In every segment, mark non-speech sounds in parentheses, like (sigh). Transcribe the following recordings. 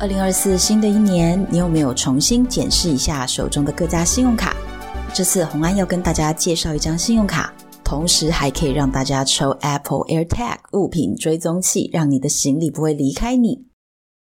二零二四新的一年，你有没有重新检视一下手中的各家信用卡？这次洪安要跟大家介绍一张信用卡，同时还可以让大家抽 Apple AirTag 物品追踪器，让你的行李不会离开你。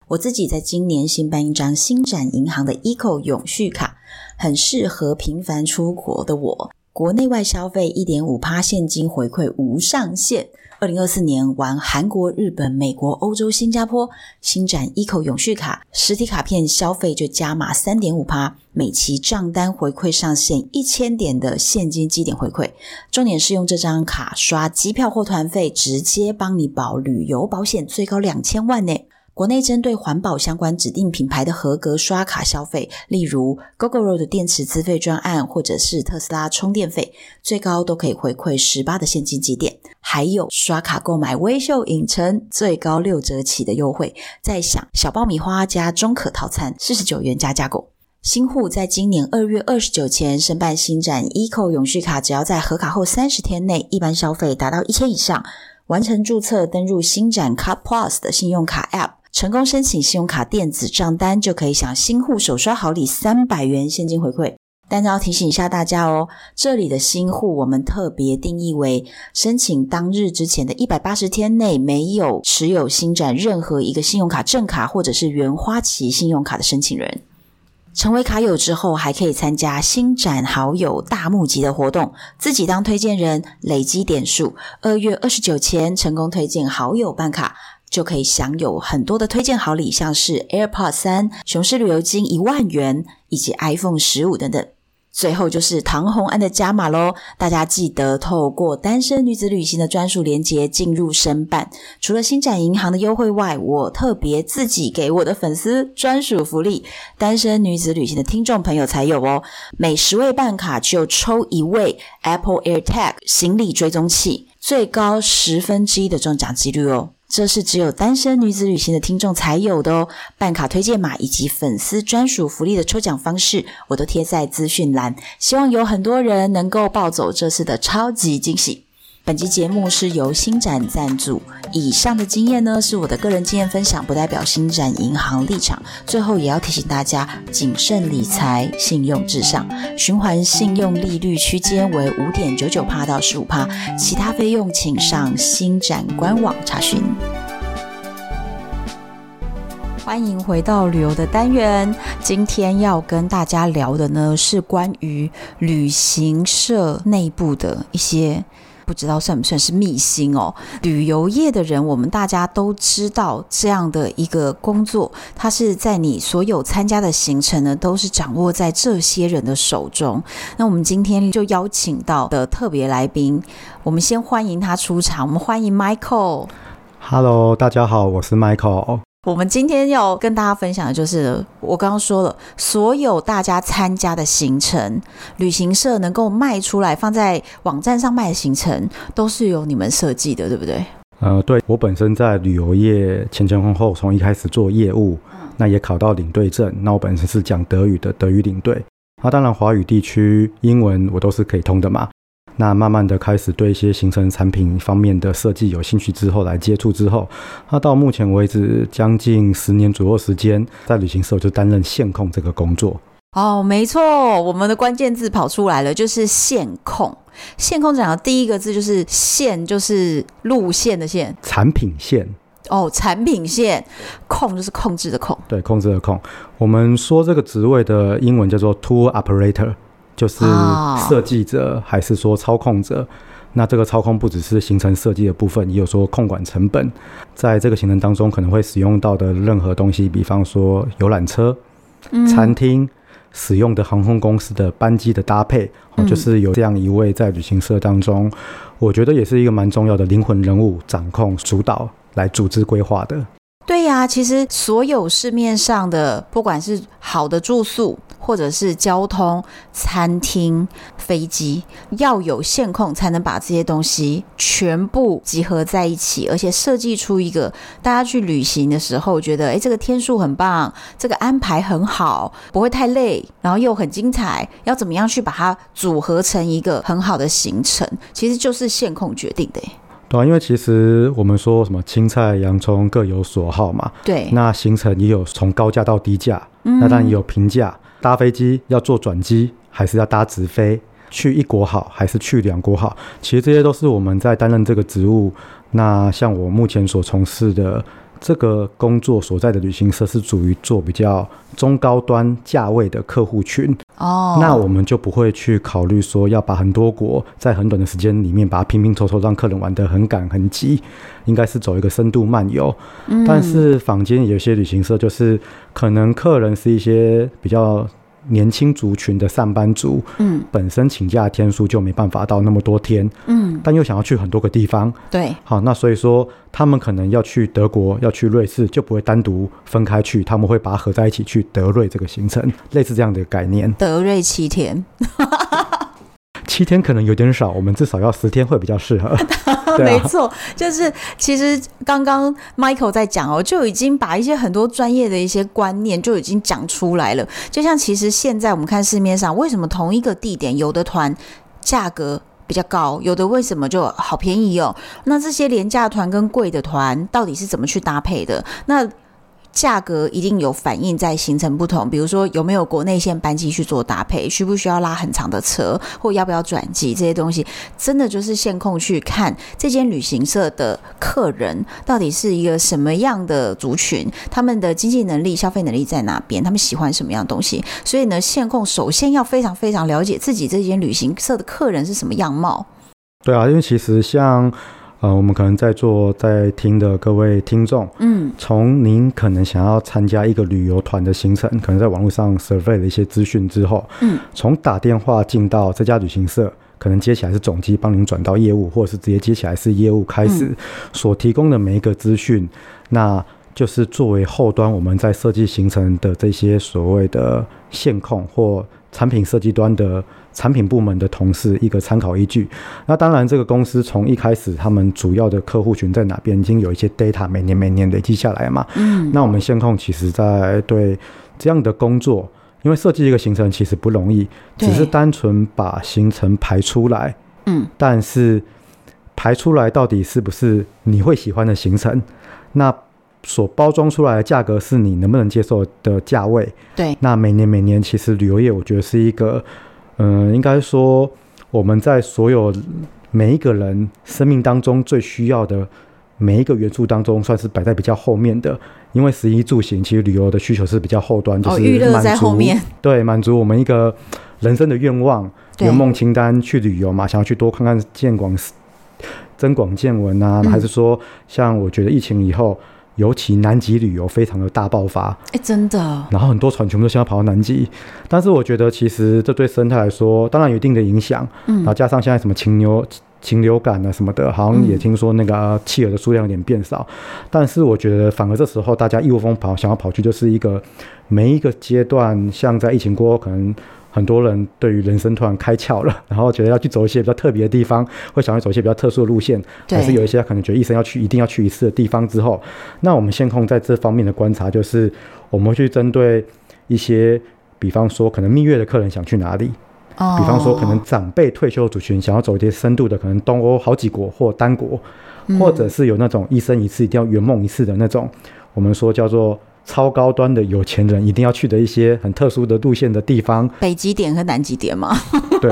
我自己在今年新办一张星展银行的 Eco 永续卡，很适合频繁出国的我，国内外消费一点五趴现金回馈无上限。二零二四年玩韩国、日本、美国、欧洲、新加坡，新展 Eco 永续卡实体卡片消费就加码三点五趴，每期账单回馈上限一千点的现金积点回馈。重点是用这张卡刷机票或团费，直接帮你保旅游保险，最高两千万呢。国内针对环保相关指定品牌的合格刷卡消费，例如 Gogoro 的电池资费专案，或者是特斯拉充电费，最高都可以回馈十八的现金积点。还有刷卡购买微秀影城，最高六折起的优惠。再享小爆米花加中可套餐，四十九元加价购。新户在今年二月二十九前申办新展 Eco 永续卡，只要在核卡后三十天内，一般消费达到一千以上，完成注册登入新展 Card Plus 的信用卡 App。成功申请信用卡电子账单，就可以享新户首刷好礼三百元现金回馈。但要提醒一下大家哦，这里的新户我们特别定义为申请当日之前的一百八十天内没有持有新展任何一个信用卡正卡或者是原花旗信用卡的申请人。成为卡友之后，还可以参加新展好友大募集的活动，自己当推荐人，累积点数，二月二十九前成功推荐好友办卡。就可以享有很多的推荐好礼，像是 AirPods 三、雄狮旅游金一万元，以及 iPhone 十五等等。最后就是唐洪安的加码喽，大家记得透过单身女子旅行的专属链接进入申办。除了星展银行的优惠外，我特别自己给我的粉丝专属福利，单身女子旅行的听众朋友才有哦。每十位办卡就抽一位 Apple AirTag 行李追踪器，最高十分之一的中奖几率哦。这是只有单身女子旅行的听众才有的哦！办卡推荐码以及粉丝专属福利的抽奖方式，我都贴在资讯栏，希望有很多人能够抱走这次的超级惊喜。本集节目是由星展赞助，以上的经验呢是我的个人经验分享，不代表星展银行立场。最后也要提醒大家，谨慎理财，信用至上。循环信用利率区间为五点九九趴到十五趴，其他费用请上星展官网查询。欢迎回到旅游的单元，今天要跟大家聊的呢是关于旅行社内部的一些。不知道算不算是秘辛哦？旅游业的人，我们大家都知道这样的一个工作，它是在你所有参加的行程呢，都是掌握在这些人的手中。那我们今天就邀请到的特别来宾，我们先欢迎他出场。我们欢迎 Michael。Hello，大家好，我是 Michael。我们今天要跟大家分享的就是，我刚刚说了，所有大家参加的行程，旅行社能够卖出来放在网站上卖的行程，都是由你们设计的，对不对？呃，对，我本身在旅游业前前后后，从一开始做业务，嗯、那也考到领队证。那我本身是讲德语的德语领队，那当然华语地区英文我都是可以通的嘛。那慢慢的开始对一些行程产品方面的设计有兴趣之后，来接触之后，那到目前为止将近十年左右时间，在旅行社就担任线控这个工作。哦，没错，我们的关键字跑出来了，就是线控。线控讲的第一个字就是线，就是路线的线，产品线。哦，产品线，控就是控制的控。对，控制的控。我们说这个职位的英文叫做 Tour Operator。就是设计者还是说操控者？哦、那这个操控不只是行程设计的部分，也有说控管成本，在这个行程当中可能会使用到的任何东西，比方说游览车、嗯、餐厅、使用的航空公司的班机的搭配，嗯、就是有这样一位在旅行社当中，我觉得也是一个蛮重要的灵魂人物，掌控主导来组织规划的。对呀、啊，其实所有市面上的，不管是好的住宿，或者是交通、餐厅、飞机，要有线控才能把这些东西全部集合在一起，而且设计出一个大家去旅行的时候觉得，诶，这个天数很棒，这个安排很好，不会太累，然后又很精彩，要怎么样去把它组合成一个很好的行程，其实就是线控决定的。对啊，因为其实我们说什么青菜洋葱各有所好嘛，对，那行程也有从高价到低价，嗯、那当然也有平价。搭飞机要坐转机，还是要搭直飞？去一国好，还是去两国好？其实这些都是我们在担任这个职务。那像我目前所从事的这个工作所在的旅行社，是属于做比较中高端价位的客户群。哦，那我们就不会去考虑说要把很多国在很短的时间里面把它拼拼凑凑，让客人玩得很赶很急。应该是走一个深度漫游。嗯，但是坊间有些旅行社就是可能客人是一些比较。年轻族群的上班族，嗯，本身请假的天数就没办法到那么多天，嗯，但又想要去很多个地方，对，好，那所以说他们可能要去德国，要去瑞士，就不会单独分开去，他们会把它合在一起去德瑞这个行程，类似这样的概念。德瑞七天。(laughs) 七天可能有点少，我们至少要十天会比较适合。(laughs) 没错，就是其实刚刚 Michael 在讲哦，就已经把一些很多专业的一些观念就已经讲出来了。就像其实现在我们看市面上，为什么同一个地点有的团价格比较高，有的为什么就好便宜哦？那这些廉价团跟贵的团到底是怎么去搭配的？那价格一定有反映在行程不同，比如说有没有国内线班机去做搭配，需不需要拉很长的车，或要不要转机这些东西，真的就是线控去看这间旅行社的客人到底是一个什么样的族群，他们的经济能力、消费能力在哪边，他们喜欢什么样的东西。所以呢，线控首先要非常非常了解自己这间旅行社的客人是什么样貌。对啊，因为其实像。呃，我们可能在座在听的各位听众，嗯，从您可能想要参加一个旅游团的行程，可能在网络上 survey 了一些资讯之后，嗯，从打电话进到这家旅行社，可能接起来是总机帮您转到业务，或者是直接接起来是业务开始所提供的每一个资讯，那就是作为后端我们在设计行程的这些所谓的线控或产品设计端的。产品部门的同事一个参考依据。那当然，这个公司从一开始，他们主要的客户群在哪边，已经有一些 data，每年每年累积下来嘛。嗯。那我们线控其实在对这样的工作，因为设计一个行程其实不容易，只是单纯把行程排出来。嗯。但是排出来到底是不是你会喜欢的行程？那所包装出来的价格是你能不能接受的价位？对。那每年每年，其实旅游业我觉得是一个。嗯，应该说我们在所有每一个人生命当中最需要的每一个元素当中，算是摆在比较后面的。因为食衣住行，其实旅游的需求是比较后端，就是满足，对，满足我们一个人生的愿望、圆梦清单去旅游嘛，想要去多看看见广增广见闻啊，还是说像我觉得疫情以后。尤其南极旅游非常的大爆发，哎，真的。然后很多船全部都想要跑到南极，但是我觉得其实这对生态来说，当然有一定的影响。嗯，然后加上现在什么禽流禽流感啊什么的，好像也听说那个企鹅的数量有点变少。嗯。但是我觉得反而这时候大家一窝蜂跑，想要跑去就是一个每一个阶段，像在疫情过后可能。很多人对于人生突然开窍了，(laughs) 然后觉得要去走一些比较特别的地方，会想要走一些比较特殊的路线，还是有一些可能觉得一生要去、一定要去一次的地方之后，那我们线控在这方面的观察就是，我们会去针对一些，比方说可能蜜月的客人想去哪里，比方说可能长辈退休族群想要走一些深度的，可能东欧好几国或单国，或者是有那种一生一次一定要圆梦一次的那种，我们说叫做。超高端的有钱人一定要去的一些很特殊的路线的地方，北极点和南极点嘛，(laughs) 对，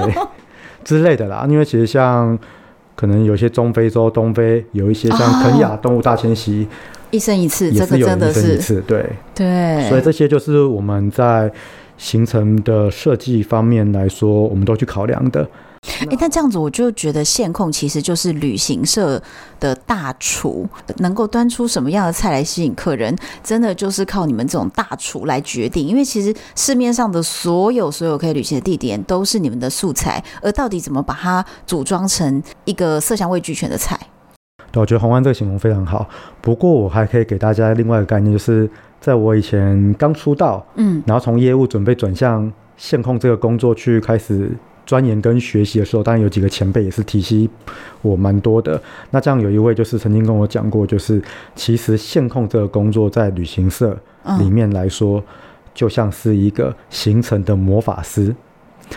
之类的啦。因为其实像可能有些中非洲、东非有一些像肯亚动物大迁徙，一生一次，这个真的是，是对对。所以这些就是我们在行程的设计方面来说，我们都去考量的。哎、欸，但这样子我就觉得线控其实就是旅行社的大厨，能够端出什么样的菜来吸引客人，真的就是靠你们这种大厨来决定。因为其实市面上的所有所有可以旅行的地点都是你们的素材，而到底怎么把它组装成一个色香味俱全的菜？对，我觉得红安这个形容非常好。不过我还可以给大家另外一个概念，就是在我以前刚出道，嗯，然后从业务准备转向线控这个工作去开始钻研跟学习的时候，当然有几个前辈也是提携我蛮多的。那这样有一位就是曾经跟我讲过，就是其实线控这个工作在旅行社里面来说，就像是一个行程的魔法师。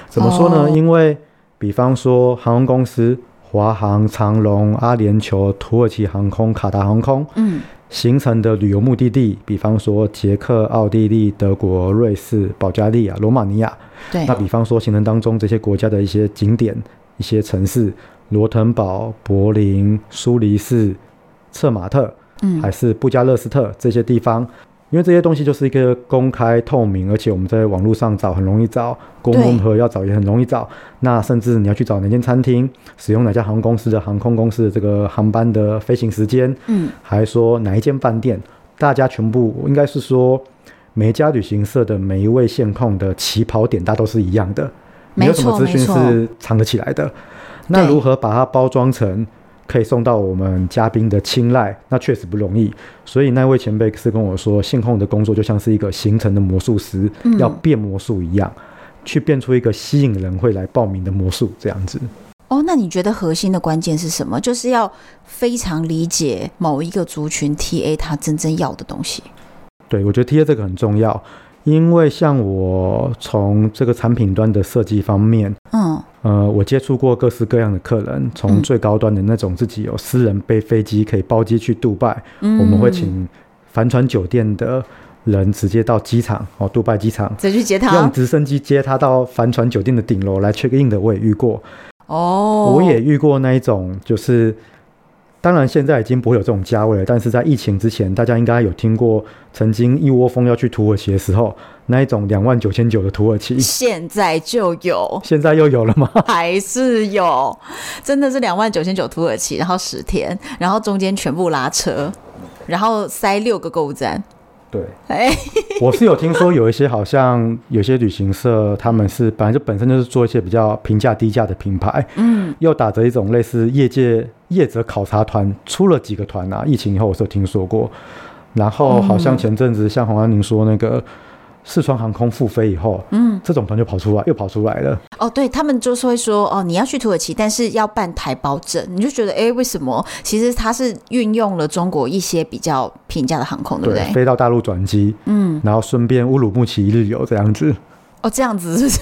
怎么说呢？哦、因为比方说航空公司。华航、长龙、阿联酋、土耳其航空、卡达航空，嗯，行程的旅游目的地，比方说捷克、奥地利、德国、瑞士、保加利亚、罗马尼亚。对。那比方说行程当中这些国家的一些景点、一些城市，罗滕堡、柏林、苏黎世、策马特，嗯，还是布加勒斯特这些地方。因为这些东西就是一个公开透明，而且我们在网络上找很容易找，公共和要找也很容易找。那甚至你要去找哪间餐厅，使用哪家航空公司的航空公司的这个航班的飞行时间，嗯，还说哪一间饭店，大家全部应该是说每一家旅行社的每一位线控的起跑点，大都是一样的，没有什么资讯是藏得起来的。那如何把它包装成？可以送到我们嘉宾的青睐，那确实不容易。所以那位前辈是跟我说，线控的工作就像是一个行程的魔术师，嗯、要变魔术一样，去变出一个吸引人会来报名的魔术这样子。哦，那你觉得核心的关键是什么？就是要非常理解某一个族群 TA 他真正要的东西。对，我觉得 TA 这个很重要。因为像我从这个产品端的设计方面，嗯，呃，我接触过各式各样的客人，从最高端的那种自己有私人飞飞机可以包机去杜拜，嗯，我们会请帆船酒店的人直接到机场哦，杜拜机场再去接他，用直升机接他到帆船酒店的顶楼来 check in 的，我也遇过。哦，我也遇过那一种就是。当然，现在已经不会有这种价位了。但是在疫情之前，大家应该有听过，曾经一窝蜂要去土耳其的时候，那一种两万九千九的土耳其，现在就有，现在又有了吗？还是有？真的是两万九千九土耳其，然后十天，然后中间全部拉车，然后塞六个购物站。对，哎，(laughs) 我是有听说有一些好像有些旅行社，他们是本来就本身就是做一些比较平价低价的品牌，嗯，又打着一种类似业界业者考察团，出了几个团啊。疫情以后我是有听说过，然后好像前阵子像洪安宁说那个。四川航空复飞以后，嗯，这种团就跑出来，又跑出来了。哦，对，他们就是会说，哦，你要去土耳其，但是要办台胞证，你就觉得，哎，为什么？其实它是运用了中国一些比较平价的航空，对不对？对，飞到大陆转机，嗯，然后顺便乌鲁木齐一日游这样子。哦，这样子是不是？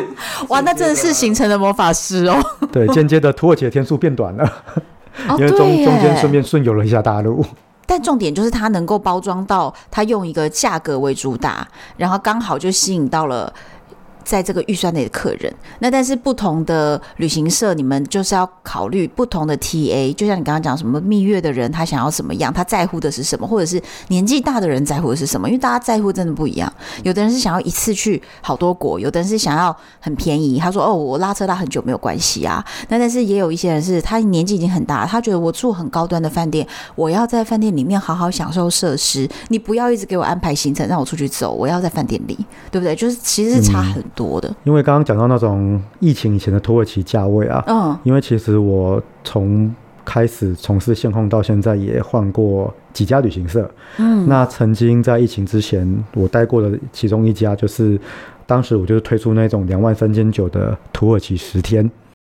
(laughs) 哇，那真的是形成了魔法师哦。对，间接的土耳其的天数变短了，(laughs) 因为中中间顺便顺游了一下大陆。但重点就是它能够包装到，它用一个价格为主打，然后刚好就吸引到了。在这个预算内的客人，那但是不同的旅行社，你们就是要考虑不同的 TA。就像你刚刚讲什么蜜月的人，他想要什么样，他在乎的是什么，或者是年纪大的人在乎的是什么？因为大家在乎真的不一样。有的人是想要一次去好多国，有的人是想要很便宜。他说：“哦，我拉车拉很久没有关系啊。”那但是也有一些人是他年纪已经很大，他觉得我住很高端的饭店，我要在饭店里面好好享受设施，你不要一直给我安排行程让我出去走，我要在饭店里，对不对？就是其实是差很。多的，因为刚刚讲到那种疫情以前的土耳其价位啊，嗯，因为其实我从开始从事线控到现在也换过几家旅行社，嗯，那曾经在疫情之前我待过的其中一家，就是当时我就是推出那种两万三千九的土耳其十天，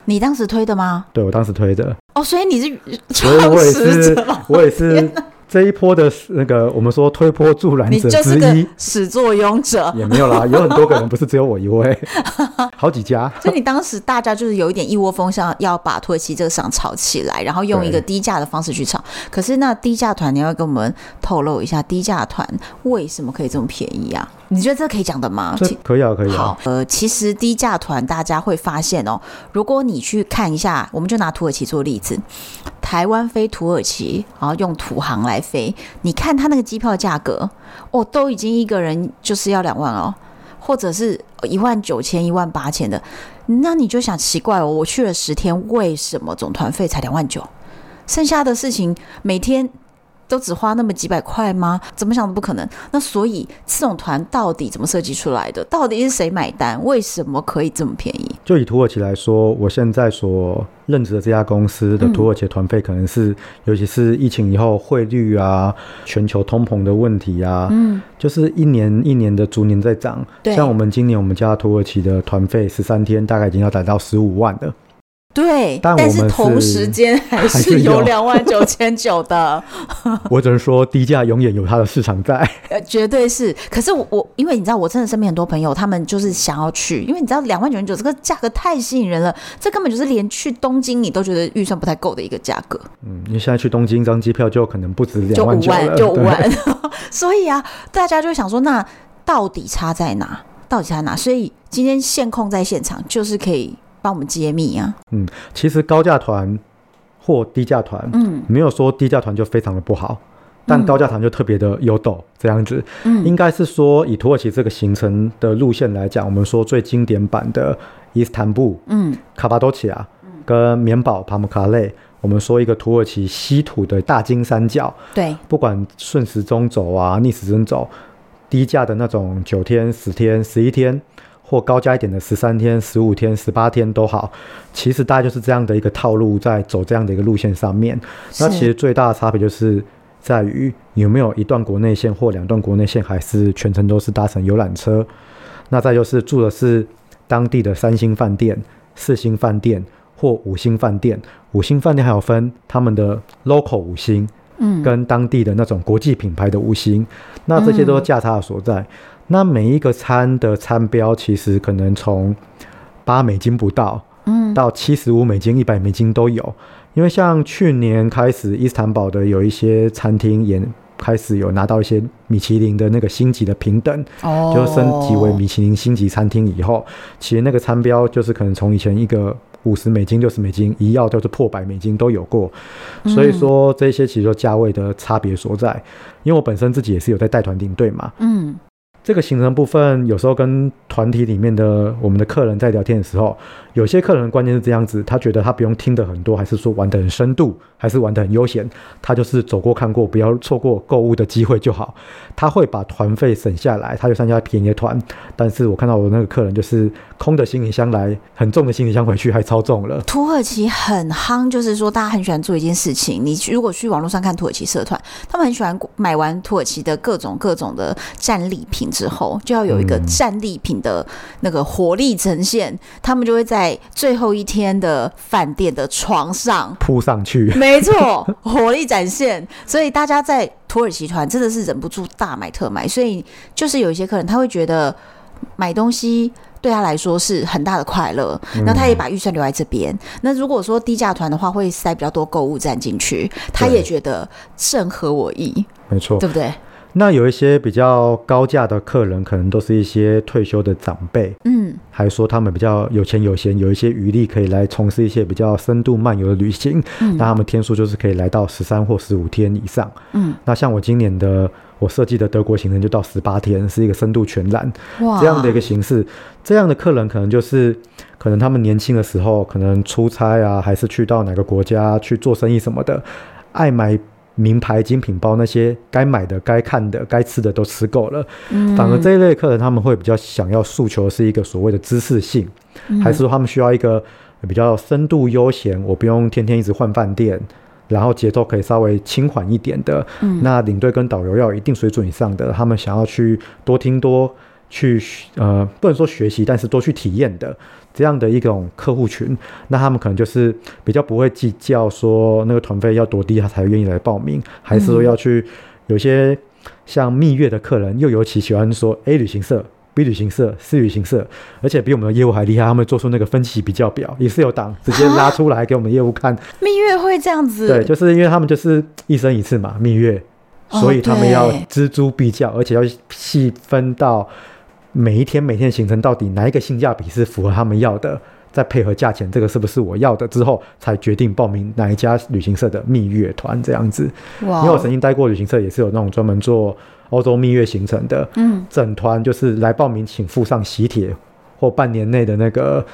你当时推的吗？对，我当时推的，哦，所以你是，所以我也是，我也是。这一波的那个，我们说推波助澜者之一，始作俑者也没有啦，(laughs) 有很多个人，不是只有我一位，(laughs) 好几家。所以你当时大家就是有一点一窝蜂，想要把土耳其这个厂炒起来，然后用一个低价的方式去炒。可是那低价团，你要跟我们透露一下，低价团为什么可以这么便宜啊？你觉得这可以讲的吗？可以啊，可以啊。好，呃，其实低价团大家会发现哦，如果你去看一下，我们就拿土耳其做例子，台湾飞土耳其，然后用土航来飞，你看他那个机票价格，哦，都已经一个人就是要两万哦，或者是一万九千、一万八千的，那你就想奇怪哦，我去了十天，为什么总团费才两万九？剩下的事情每天。都只花那么几百块吗？怎么想都不可能。那所以这种团到底怎么设计出来的？到底是谁买单？为什么可以这么便宜？就以土耳其来说，我现在所任职的这家公司的土耳其团费可能是，嗯、尤其是疫情以后汇率啊、全球通膨的问题啊，嗯，就是一年一年的逐年在涨。对，像我们今年我们家土耳其的团费十三天大概已经要达到十五万了。对，但，是，但是同时间还是有两万九千九的。(laughs) 我只能说低价永远有它的市场在。呃，绝对是。可是我，我因为你知道，我真的身边很多朋友，他们就是想要去，因为你知道两万九千九这个价格太吸引人了，这根本就是连去东京你都觉得预算不太够的一个价格。嗯，你现在去东京一张机票就可能不止两万九了，就五万，就五万。所以啊，大家就会想说，那到底差在哪？到底差在哪？所以今天线控在现场，就是可以。帮我们揭秘啊！嗯，其实高价团或低价团，嗯，没有说低价团就非常的不好，但高价团就特别的优斗这样子。嗯，应该是说以土耳其这个行程的路线来讲，我们说最经典版的伊斯坦布，嗯，卡巴多奇亚，跟棉堡帕姆卡累，我们说一个土耳其稀土的大金三角，对，不管顺时钟走啊，逆时针走，低价的那种九天、十天、十一天。或高加一点的十三天、十五天、十八天都好，其实大概就是这样的一个套路，在走这样的一个路线上面。那其实最大的差别就是在于有没有一段国内线或两段国内线，还是全程都是搭乘游览车。那再就是住的是当地的三星饭店、四星饭店或五星饭店。五星饭店还有分他们的 local 五星，嗯，跟当地的那种国际品牌的五星。那这些都是价差的所在。那每一个餐的餐标其实可能从八美金不到，嗯，到七十五美金、一百美金都有。因为像去年开始，伊斯坦堡的有一些餐厅也开始有拿到一些米其林的那个星级的平等，哦，就升级为米其林星级餐厅以后，其实那个餐标就是可能从以前一个五十美金、六十美金，一要就是破百美金都有过。所以说这些其实就价位的差别所在。因为我本身自己也是有在带团领队嘛，嗯。这个行程部分，有时候跟团体里面的我们的客人在聊天的时候，有些客人的观念是这样子，他觉得他不用听的很多，还是说玩得很深度，还是玩得很悠闲，他就是走过看过，不要错过购物的机会就好。他会把团费省下来，他就参加便宜的团。但是我看到我那个客人就是空的行李箱来，很重的行李箱回去还超重了。土耳其很夯，就是说大家很喜欢做一件事情。你如果去网络上看土耳其社团，他们很喜欢买完土耳其的各种各种的战利品之后，就要有一个战利品的那个活力呈现，嗯、他们就会在最后一天的饭店的床上铺上去。(laughs) 没错，活力展现。所以大家在。土耳其团真的是忍不住大买特买，所以就是有一些客人他会觉得买东西对他来说是很大的快乐，那他也把预算留在这边。嗯、那如果说低价团的话，会塞比较多购物站进去，他也觉得正合我意，没错，对不对？那有一些比较高价的客人，可能都是一些退休的长辈，嗯，还说他们比较有钱有闲，有一些余力可以来从事一些比较深度漫游的旅行，嗯，那他们天数就是可以来到十三或十五天以上，嗯，那像我今年的我设计的德国行程就到十八天，是一个深度全览，哇，这样的一个形式，这样的客人可能就是可能他们年轻的时候可能出差啊，还是去到哪个国家去做生意什么的，爱买。名牌精品包，那些该买的、该看的、该吃的都吃够了，嗯，反而这一类客人他们会比较想要诉求的是一个所谓的知识性，嗯，还是说他们需要一个比较深度悠闲，我不用天天一直换饭店，然后节奏可以稍微轻缓一点的，嗯，那领队跟导游要有一定水准以上的，他们想要去多听多去呃，不能说学习，但是多去体验的。这样的一种客户群，那他们可能就是比较不会计较说那个团费要多低，他才愿意来报名，还是说要去有些像蜜月的客人，又尤其喜欢说 A 旅行社、B 旅行社、C 旅行社，而且比我们的业务还厉害，他们做出那个分期比较表，也是有档直接拉出来给我们业务看。(laughs) 蜜月会这样子？对，就是因为他们就是一生一次嘛，蜜月，所以他们要锱铢必较，而且要细分到。每一天每天的行程到底哪一个性价比是符合他们要的，再配合价钱，这个是不是我要的之后，才决定报名哪一家旅行社的蜜月团这样子。哇！因为我曾经待过旅行社，也是有那种专门做欧洲蜜月行程的，嗯，整团就是来报名，请附上喜帖或半年内的那个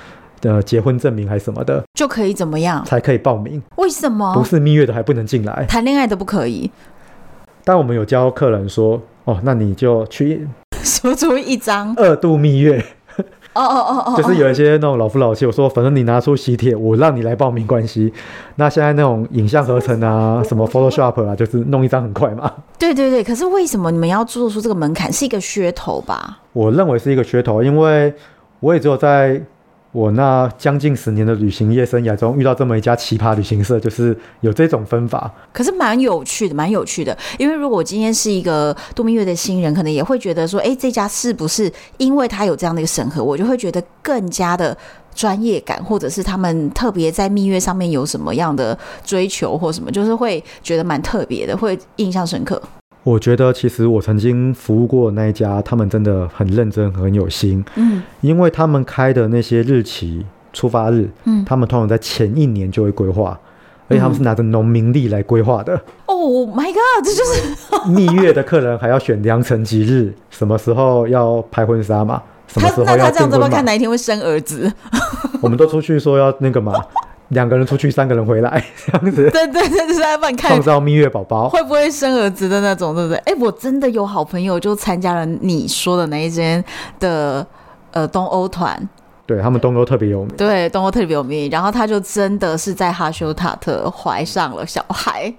的结婚证明还是什么的，就可以怎么样？才可以报名？为什么？不是蜜月的还不能进来？谈恋爱都不可以？但我们有教客人说，哦，那你就去说出一张二度蜜月。哦哦哦哦，就是有一些那种老夫老妻，我说反正你拿出喜帖，我让你来报名关系。那现在那种影像合成啊，什么 Photoshop 啊，就是弄一张很快嘛。对对对，可是为什么你们要做出这个门槛？是一个噱头吧？我认为是一个噱头，因为我也只有在。我那将近十年的旅行业生涯中，遇到这么一家奇葩旅行社，就是有这种分法。可是蛮有趣的，蛮有趣的。因为如果今天是一个度蜜月的新人，可能也会觉得说，哎，这家是不是因为他有这样的一个审核，我就会觉得更加的专业感，或者是他们特别在蜜月上面有什么样的追求或什么，就是会觉得蛮特别的，会印象深刻。我觉得其实我曾经服务过那一家，他们真的很认真，很有心。嗯，因为他们开的那些日期、出发日，嗯，他们通常在前一年就会规划，而且他们是拿着农民历来规划的。哦、oh、，My God，这就是蜜月的客人还要选良辰吉日，什么时候要拍婚纱嘛？什么时候要订婚嘛？那他这样怎么看哪一天会生儿子？(laughs) 我们都出去说要那个嘛。两个人出去，三个人回来，(laughs) 这样子。对对对，就是在帮你看创造蜜月宝宝，会不会生儿子的那种，对不对？哎，我真的有好朋友就参加了你说的那一间的呃东欧团，对他们东欧特别有名，对东欧特别有名，然后他就真的是在哈修塔特怀上了小孩。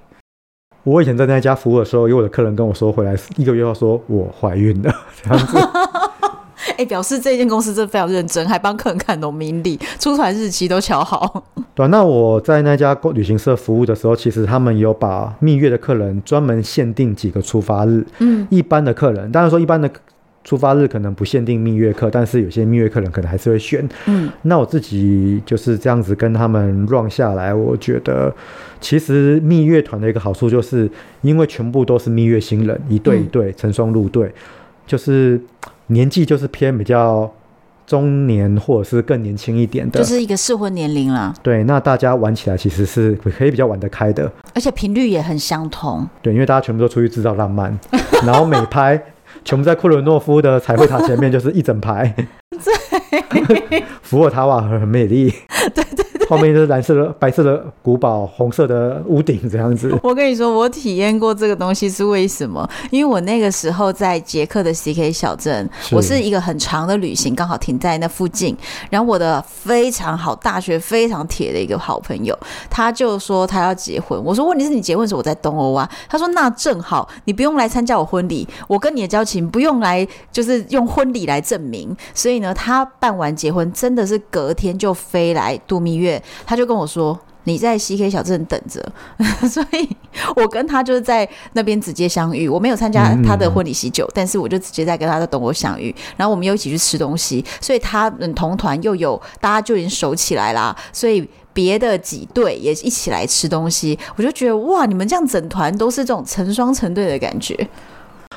我以前在那家服务的时候，有我的客人跟我说，回来一个月后说我怀孕了，(laughs) 这样子。(laughs) 哎，表示这间公司真的非常认真，还帮客人看农民历，出团日期都瞧好。对，那我在那家旅行社服务的时候，其实他们有把蜜月的客人专门限定几个出发日。嗯，一般的客人，当然说一般的出发日可能不限定蜜月客，但是有些蜜月客人可能还是会选。嗯，那我自己就是这样子跟他们 run 下来，我觉得其实蜜月团的一个好处就是，因为全部都是蜜月新人，一对一对成双入对，就是。年纪就是偏比较中年，或者是更年轻一点的，就是一个适婚年龄了。对，那大家玩起来其实是可以比较玩得开的，而且频率也很相同。对，因为大家全部都出去制造浪漫，(laughs) 然后美拍全部在库伦诺夫的彩绘塔前面，就是一整排。(laughs) 对，(laughs) 伏尔塔瓦很美丽。对对。后面就是蓝色的、白色的古堡，红色的屋顶这样子。(laughs) 我跟你说，我体验过这个东西是为什么？因为我那个时候在捷克的 CK 小镇，我是一个很长的旅行，刚好停在那附近。然后我的非常好，大学非常铁的一个好朋友，他就说他要结婚。我说问题是你结婚时我在东欧啊。他说那正好，你不用来参加我婚礼，我跟你的交情不用来，就是用婚礼来证明。所以呢，他办完结婚，真的是隔天就飞来度蜜月。他就跟我说：“你在 CK 小镇等着。(laughs) ”所以，我跟他就是在那边直接相遇。我没有参加他的婚礼喜酒，但是我就直接在跟他的等我相遇。然后我们又一起去吃东西，所以他们同团又有大家就已经熟起来啦。所以别的几队也一起来吃东西，我就觉得哇，你们这样整团都是这种成双成对的感觉。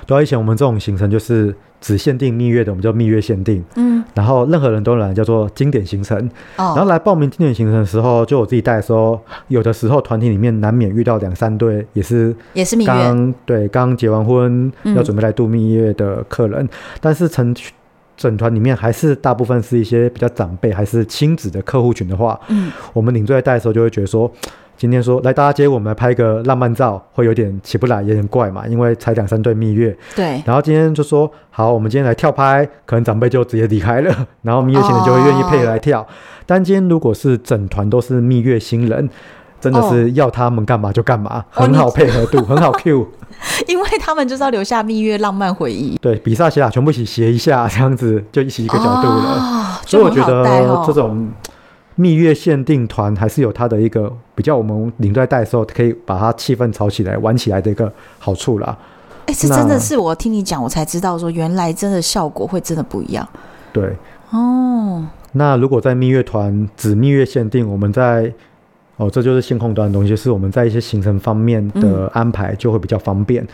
对啊，以前我们这种行程就是。只限定蜜月的，我们叫蜜月限定。嗯，然后任何人都来，叫做经典行程。哦，然后来报名经典行程的时候，就我自己带的时候，有的时候团体里面难免遇到两三对也是也是蜜月，对，刚结完婚要准备来度蜜月的客人，嗯、但是成整团里面还是大部分是一些比较长辈还是亲子的客户群的话，嗯，我们领队在带的时候就会觉得说。今天说来，大家接我们来拍个浪漫照，会有点起不来，也有点怪嘛，因为才两三对蜜月。对。然后今天就说好，我们今天来跳拍，可能长辈就直接离开了，(laughs) 然后蜜月新人就会愿意配合来跳。哦、但今天如果是整团都是蜜月新人，真的是要他们干嘛就干嘛，哦、很好配合度，哦、很好 (laughs) Q。因为他们就是要留下蜜月浪漫回忆。对，比萨斜塔全部一起斜一下，这样子就一起一个角度了。哦、所以我觉得这种。蜜月限定团还是有它的一个比较，我们领队带的时候可以把它气氛炒起来、玩起来的一个好处啦。哎、欸，这真的是我听你讲，我才知道说原来真的效果会真的不一样。对，哦。那如果在蜜月团只蜜月限定，我们在哦，这就是线控端的东西，就是我们在一些行程方面的安排就会比较方便，嗯、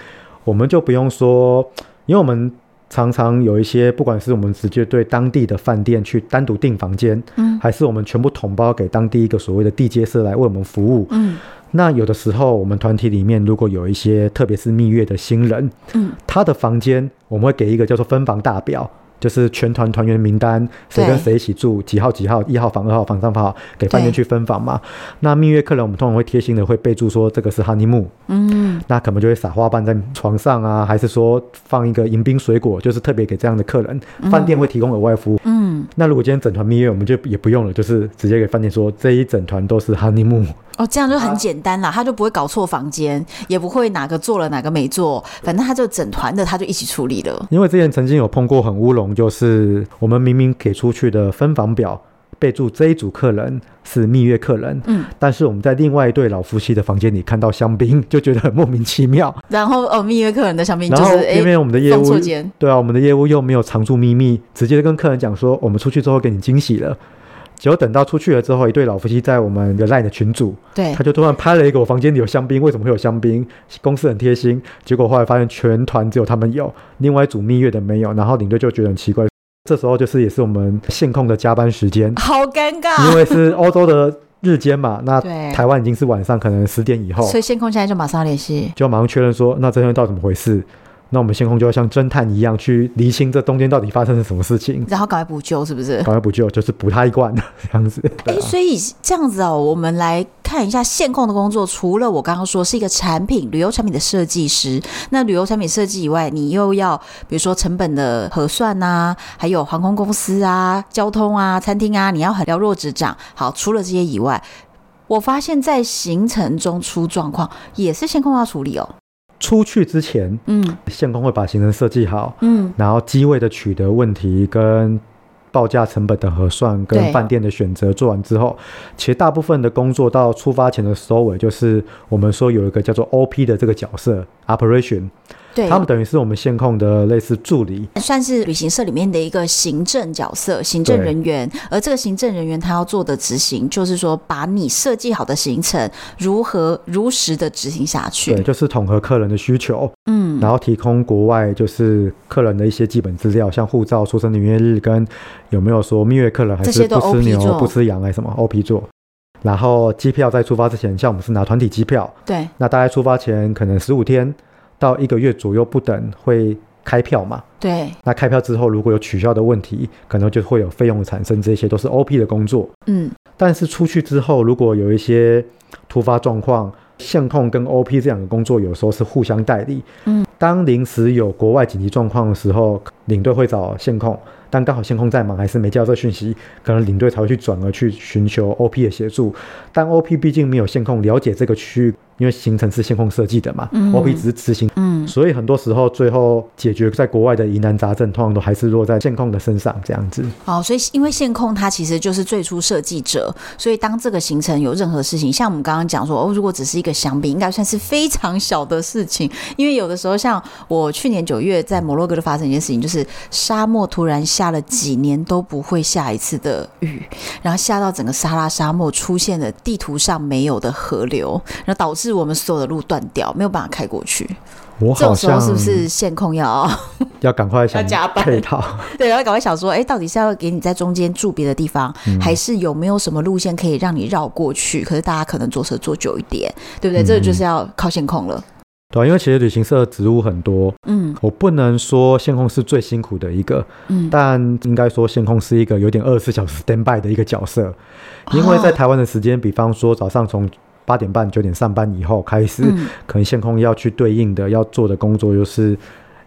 我们就不用说，因为我们。常常有一些，不管是我们直接对当地的饭店去单独订房间，嗯，还是我们全部统包给当地一个所谓的地接社来为我们服务，嗯，那有的时候我们团体里面如果有一些，特别是蜜月的新人，嗯，他的房间我们会给一个叫做分房大表，就是全团团员名单，谁跟谁一起住，几号几号，一号房、二号房、三号，给饭店去分房嘛。那蜜月客人，我们通常会贴心的会备注说这个是 honeymoon，嗯，那可能就会撒花瓣在床上啊，还是说放一个迎宾水果，就是特别给这样的客人，饭店会提供额外服务。嗯，那如果今天整团蜜月，我们就也不用了，就是直接给饭店说这一整团都是 honeymoon。哦，这样就很简单啦，他就不会搞错房间，也不会哪个做了哪个没做，反正他就整团的他就一起处理了。因为之前曾经有碰过很乌龙，就是我们明明给出去的分房表备注这一组客人是蜜月客人，嗯，但是我们在另外一对老夫妻的房间里看到香槟，就觉得很莫名其妙。然后哦，蜜月客人的香槟就是因为我们的业务对啊，我们的业务又没有藏住秘密，直接跟客人讲说，我们出去之后给你惊喜了。结果等到出去了之后，一对老夫妻在我们的 LINE 的群组，对，他就突然拍了一个我房间里有香槟，为什么会有香槟？公司很贴心。结果后来发现全团只有他们有，另外一组蜜月的没有。然后领队就觉得很奇怪，这时候就是也是我们线控的加班时间，好尴尬，因为是欧洲的日间嘛，那台湾已经是晚上，可能十点以后，所以线控现在就马上联系，就马上确认说，那这边到底怎么回事？那我们线控就要像侦探一样去厘清这中间到底发生了什么事情，然后赶快补救，是不是？赶快补救就是补他一罐这样子。哎、欸，所以这样子哦，我们来看一下线控的工作。除了我刚刚说是一个产品旅游产品的设计师，那旅游产品设计以外，你又要比如说成本的核算呐、啊，还有航空公司啊、交通啊、餐厅啊，你要很了若指掌。好，除了这些以外，我发现在行程中出状况也是线控要处理哦。出去之前，嗯，线工会把行程设计好，嗯，然后机位的取得问题跟报价成本的核算跟饭店的选择做完之后，其实大部分的工作到出发前的收尾，就是我们说有一个叫做 OP 的这个角色，Operation。对，他们等于是我们线控的类似助理，算是旅行社里面的一个行政角色、行政人员。而这个行政人员他要做的执行，就是说把你设计好的行程如何如实的执行下去。对，就是统合客人的需求，嗯，然后提供国外就是客人的一些基本资料，像护照、出生年月日跟有没有说蜜月客人还是不吃牛不吃羊还是什么 OP 做。然后机票在出发之前，像我们是拿团体机票，对，那大概出发前可能十五天。到一个月左右不等会开票嘛？对。那开票之后，如果有取消的问题，可能就会有费用的产生，这些都是 OP 的工作。嗯。但是出去之后，如果有一些突发状况，线控跟 OP 这两个工作有时候是互相代理。嗯。当临时有国外紧急状况的时候，领队会找线控，但刚好线控在忙，还是没接到这讯息，可能领队才会去转而去寻求 OP 的协助。但 OP 毕竟没有线控了解这个区域。因为行程是线控设计的嘛，嗯，OP 只是执行，嗯，所以很多时候最后解决在国外的疑难杂症，通常都还是落在线控的身上这样子。哦，所以因为线控它其实就是最初设计者，所以当这个行程有任何事情，像我们刚刚讲说，哦，如果只是一个香槟，应该算是非常小的事情。因为有的时候，像我去年九月在摩洛哥就发生一件事情，就是沙漠突然下了几年都不会下一次的雨，然后下到整个撒拉沙漠出现了地图上没有的河流，然后导致。我们所有的路断掉，没有办法开过去。我好像是不是线控要 (laughs) 要赶快想要加班配套？(laughs) 对，要赶快想说，哎，到底是要给你在中间住别的地方，嗯、还是有没有什么路线可以让你绕过去？可是大家可能坐车坐久一点，对不对？嗯、这个就是要靠线控了。对，因为其实旅行社的职务很多，嗯，我不能说线控是最辛苦的一个，嗯，但应该说线控是一个有点二十四小时 stand by 的一个角色，因为在台湾的时间，比方说早上从八点半九点上班以后开始，可能线控要去对应的要做的工作，就是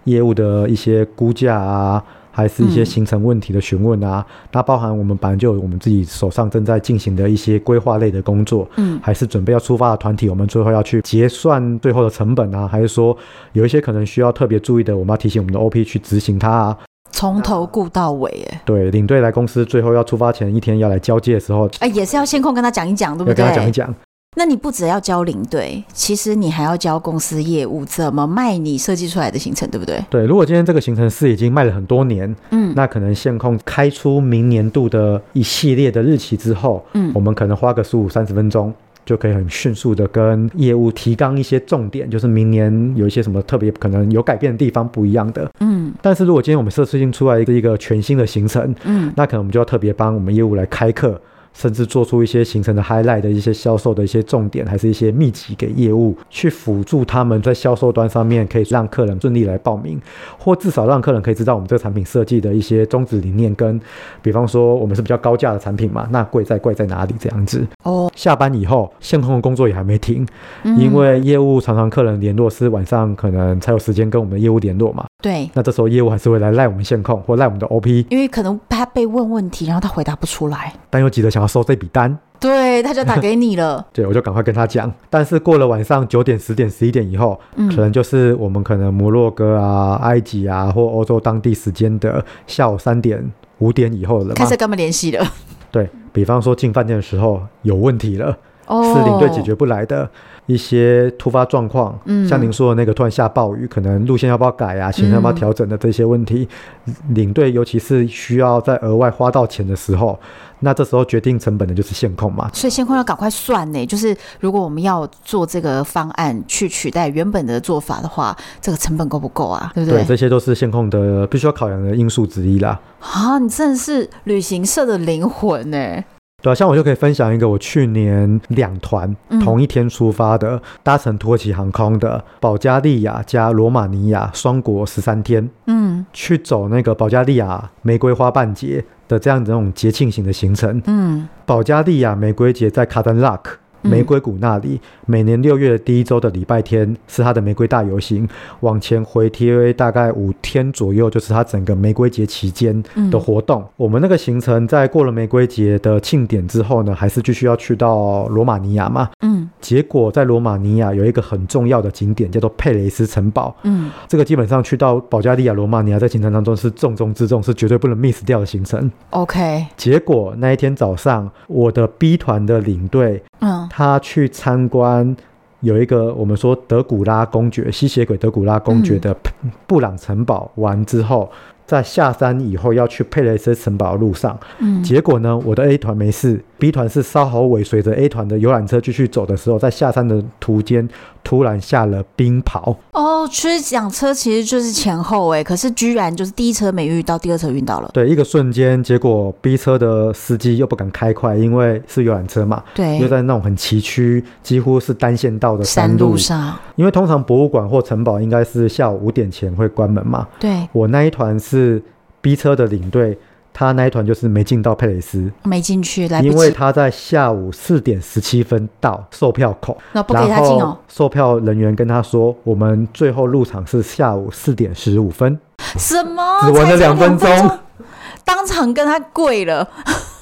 业务的一些估价啊，还是一些行程问题的询问啊。那包含我们本来就有我们自己手上正在进行的一些规划类的工作，嗯，还是准备要出发的团体，我们最后要去结算最后的成本啊，还是说有一些可能需要特别注意的，我们要提醒我们的 OP 去执行它啊。从头顾到尾，哎，对，领队来公司最后要出发前一天要来交接的时候，哎，也是要线控跟他讲一讲，对不对？要跟他讲一讲。那你不只要教领队，其实你还要教公司业务怎么卖你设计出来的行程，对不对？对，如果今天这个行程是已经卖了很多年，嗯，那可能线控开出明年度的一系列的日期之后，嗯，我们可能花个十五三十分钟，就可以很迅速的跟业务提纲一些重点，就是明年有一些什么特别可能有改变的地方不一样的，嗯。但是如果今天我们设计出来一个一个全新的行程，嗯，那可能我们就要特别帮我们业务来开课。甚至做出一些形成的 highlight 的一些销售的一些重点，还是一些秘籍给业务，去辅助他们在销售端上面可以让客人顺利来报名，或至少让客人可以知道我们这个产品设计的一些宗旨理念跟，比方说我们是比较高价的产品嘛，那贵在贵在哪里这样子。哦，下班以后线控的工作也还没停，因为业务常常客人联络是晚上可能才有时间跟我们的业务联络嘛。对，那这时候业务还是会来赖我们线控或赖我们的 OP，因为可能他被问问题，然后他回答不出来，但又急着想要收这笔单，对，他就打给你了。(laughs) 对，我就赶快跟他讲。但是过了晚上九点、十点、十一点以后，嗯，可能就是我们可能摩洛哥啊、埃及啊或欧洲当地时间的下午三点、五点以后了，开始跟他们联系了。对，比方说进饭店的时候有问题了，哦，是领队解决不来的。一些突发状况，嗯，像您说的那个突然下暴雨，可能路线要不要改啊，行程要不要调整的这些问题，嗯、领队尤其是需要在额外花到钱的时候，那这时候决定成本的就是线控嘛。所以线控要赶快算呢，就是如果我们要做这个方案去取代原本的做法的话，这个成本够不够啊？对不对？对，这些都是线控的必须要考量的因素之一啦。啊，你真的是旅行社的灵魂呢。对啊，像我就可以分享一个，我去年两团同一天出发的，嗯、搭乘土耳其航空的保加利亚加罗马尼亚双国十三天，嗯，去走那个保加利亚玫瑰花瓣节的这样子那种节庆型的行程，嗯，保加利亚玫瑰节在卡丹拉克。玫瑰谷那里，每年六月的第一周的礼拜天是它的玫瑰大游行。往前回贴大概五天左右，就是它整个玫瑰节期间的活动。嗯、我们那个行程在过了玫瑰节的庆典之后呢，还是继续要去到罗马尼亚嘛。嗯。结果在罗马尼亚有一个很重要的景点叫做佩雷斯城堡。嗯。这个基本上去到保加利亚、罗马尼亚在行程当中是重中之重，是绝对不能 miss 掉的行程。OK。结果那一天早上，我的 B 团的领队。嗯，他去参观有一个我们说德古拉公爵、吸血鬼德古拉公爵的布朗城堡完之后。在下山以后要去佩雷斯城堡的路上，嗯，结果呢，我的 A 团没事，B 团是稍后尾随着 A 团的游览车继续走的时候，在下山的途间突然下了冰雹。哦，其实讲车其实就是前后哎，可是居然就是第一车没遇到，第二车遇到了。对，一个瞬间，结果 B 车的司机又不敢开快，因为是游览车嘛，对，又在那种很崎岖，几乎是单线道的山路，山路上。因为通常博物馆或城堡应该是下午五点前会关门嘛，对，我那一团是。是 B 车的领队，他那一团就是没进到佩雷斯，没进去，来不及，因为他在下午四点十七分到售票口，那不给他进哦。售票人员跟他说，我们最后入场是下午四点十五分，什么？只玩了两分钟，(laughs) 当场跟他跪了，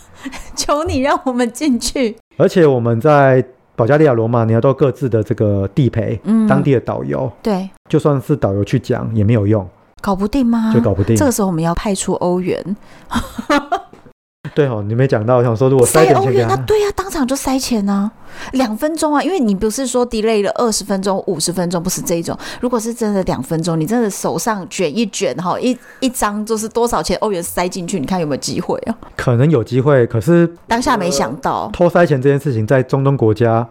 (laughs) 求你让我们进去。而且我们在保加利亚、罗马尼亚都各自的这个地陪，嗯，当地的导游，对，就算是导游去讲也没有用。搞不定吗？就搞不定。这个时候我们要派出欧元。(laughs) 对哦，你没讲到，我想说如果塞欧元，那对呀、啊，当场就塞钱呢、啊，两分钟啊，因为你不是说 delay 了二十分钟、五十分钟，不是这一种。如果是真的两分钟，你真的手上卷一卷哈，一一张就是多少钱欧元塞进去，你看有没有机会啊？可能有机会，可是当下没想到、呃、偷塞钱这件事情在中东国家，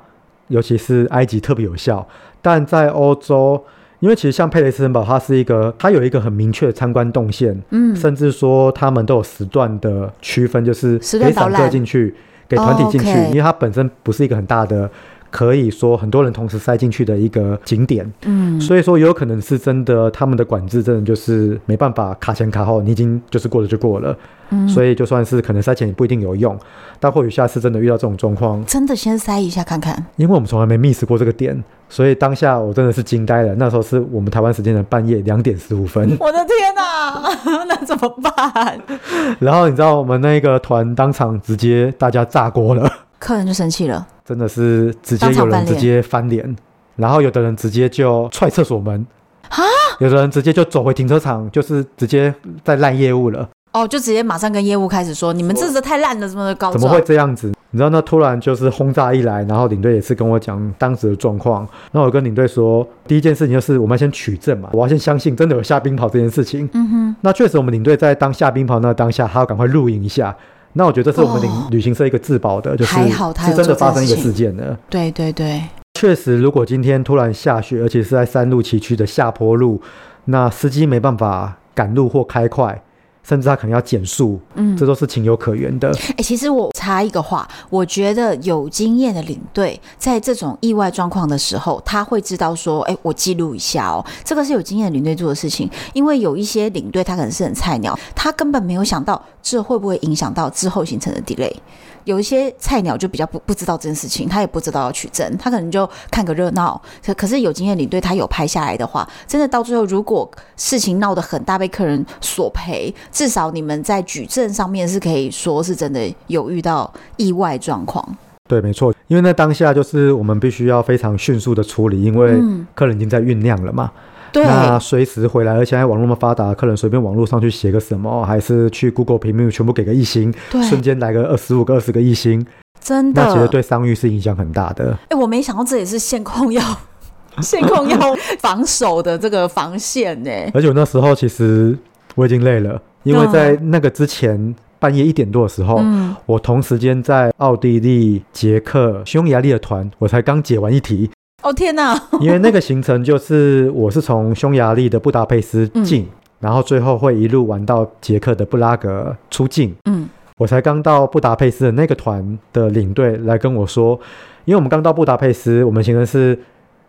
尤其是埃及特别有效，但在欧洲。因为其实像佩雷斯城堡，它是一个，它有一个很明确的参观动线，嗯，甚至说他们都有时段的区分，就是可以散客进去，给团体进去，因为它本身不是一个很大的。可以说很多人同时塞进去的一个景点，嗯，所以说有可能是真的，他们的管制真的就是没办法卡前卡后，你已经就是过了就过了，嗯，所以就算是可能塞前也不一定有用，但或许下次真的遇到这种状况，真的先塞一下看看，因为我们从来没 miss 过这个点，所以当下我真的是惊呆了，那时候是我们台湾时间的半夜两点十五分，(laughs) 我的天哪，(laughs) 那怎么办？(laughs) 然后你知道我们那个团当场直接大家炸锅了，客人就生气了。真的是直接有人直接翻脸，然后有的人直接就踹厕所门啊，有的人直接就走回停车场，就是直接在烂业务了。哦，就直接马上跟业务开始说，你们这是太烂了，怎么高？怎么会这样子？你知道那突然就是轰炸一来，然后领队也是跟我讲当时的状况。那我跟领队说，第一件事情就是我们要先取证嘛，我要先相信真的有下冰雹这件事情。嗯哼，那确实我们领队在当下冰雹那当下，他要赶快录影一下。那我觉得这是我们旅旅行社一个自保的，就是是真的发生一个事件的。对对对，确实，如果今天突然下雪，而且是在山路崎岖的下坡路，那司机没办法赶路或开快，甚至他可能要减速，嗯，这都是情有可原的。哎、欸，其实我插一个话，我觉得有经验的领队在这种意外状况的时候，他会知道说，哎、欸，我记录一下哦，这个是有经验的领队做的事情。因为有一些领队他可能是很菜鸟，他根本没有想到这会不会影响到之后形成的 delay。有一些菜鸟就比较不不知道这件事情，他也不知道要取证，他可能就看个热闹。可可是有经验领队，他有拍下来的话，真的到最后，如果事情闹得很大，被客人索赔，至少你们在举证上面是可以说是真的有遇到意外状况。对，没错，因为那当下就是我们必须要非常迅速的处理，因为客人已经在酝酿了嘛。嗯对，那随时回来，而且现在网络那么发达，客人随便网络上去写个什么，还是去 Google 评论全部给个一星，对，瞬间来个二十五个、二十个一星，真的，那其实对商誉是影响很大的。哎、欸，我没想到这也是线控要 (laughs) 线控要防守的这个防线呢。而且我那时候其实我已经累了，因为在那个之前、嗯、半夜一点多的时候，嗯、我同时间在奥地利、捷克、匈牙利的团，我才刚解完一题。哦天哪！(laughs) 因为那个行程就是我是从匈牙利的布达佩斯进，嗯、然后最后会一路玩到捷克的布拉格出境。嗯，我才刚到布达佩斯的那个团的领队来跟我说，因为我们刚到布达佩斯，我们行程是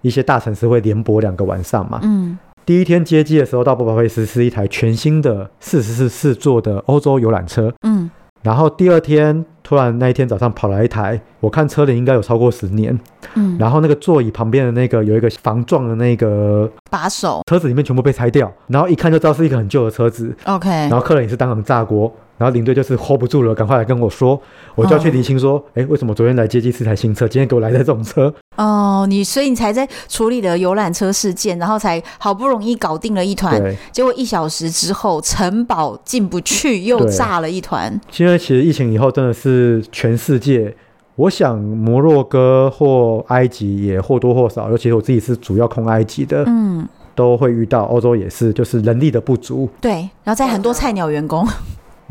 一些大城市会连播两个晚上嘛。嗯，第一天接机的时候到布达佩斯是一台全新的四十四座的欧洲游览车。嗯。然后第二天，突然那一天早上跑来一台，我看车龄应该有超过十年，嗯，然后那个座椅旁边的那个有一个防撞的那个把手，车子里面全部被拆掉，然后一看就知道是一个很旧的车子，OK，然后客人也是当场炸锅。然后领队就是 hold 不住了，赶快来跟我说，我就要去厘清说，哎、哦，为什么昨天来接机是台新车，今天给我来的这种车？哦，你所以你才在处理了游览车事件，然后才好不容易搞定了一团，对结果一小时之后城堡进不去，又炸了一团。现在其实疫情以后真的是全世界，我想摩洛哥或埃及也或多或少，尤其是我自己是主要控埃及的，嗯，都会遇到。欧洲也是，就是人力的不足。对，然后在很多菜鸟员工。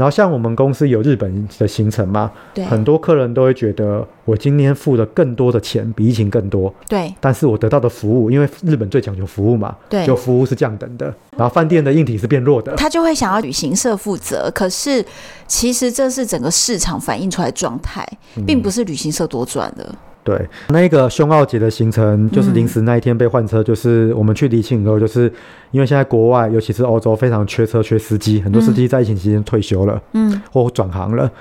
然后像我们公司有日本的行程嘛，对，很多客人都会觉得我今天付了更多的钱，比疫情更多，对，但是我得到的服务，因为日本最讲究服务嘛，对，就服务是降等的，然后饭店的硬体是变弱的，他就会想要旅行社负责，可是其实这是整个市场反映出来的状态，并不是旅行社多赚的。对，那个匈奥捷的行程就是临时那一天被换车，就是我们去厘清以后，就是因为现在国外，尤其是欧洲非常缺车、缺司机，很多司机在疫情期间退休了，嗯，或转行了。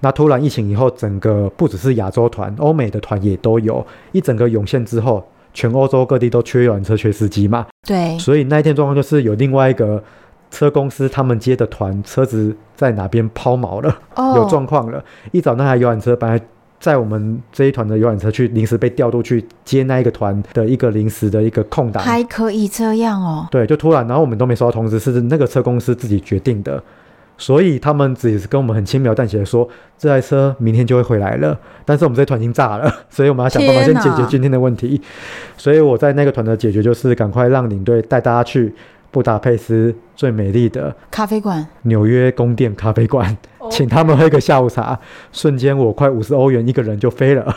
那突然疫情以后，整个不只是亚洲团，欧美的团也都有一整个涌现之后，全欧洲各地都缺游览车、缺司机嘛。对，所以那一天状况就是有另外一个车公司，他们接的团车子在哪边抛锚了，哦、有状况了。一早那台游览车本来。在我们这一团的游览车去临时被调度去接那一个团的一个临时的一个空档，还可以这样哦？对，就突然，然后我们都没收到通知，是那个车公司自己决定的，所以他们只是跟我们很轻描淡写的说，这台车明天就会回来了。但是我们这团已经炸了，(laughs) 所以我们要想办法先解决今天的问题。所以我在那个团的解决就是赶快让领队带大家去。布达佩斯最美丽的咖啡馆，纽约宫殿咖啡馆请他们喝一个下午茶，瞬间我快五十欧元一个人就飞了。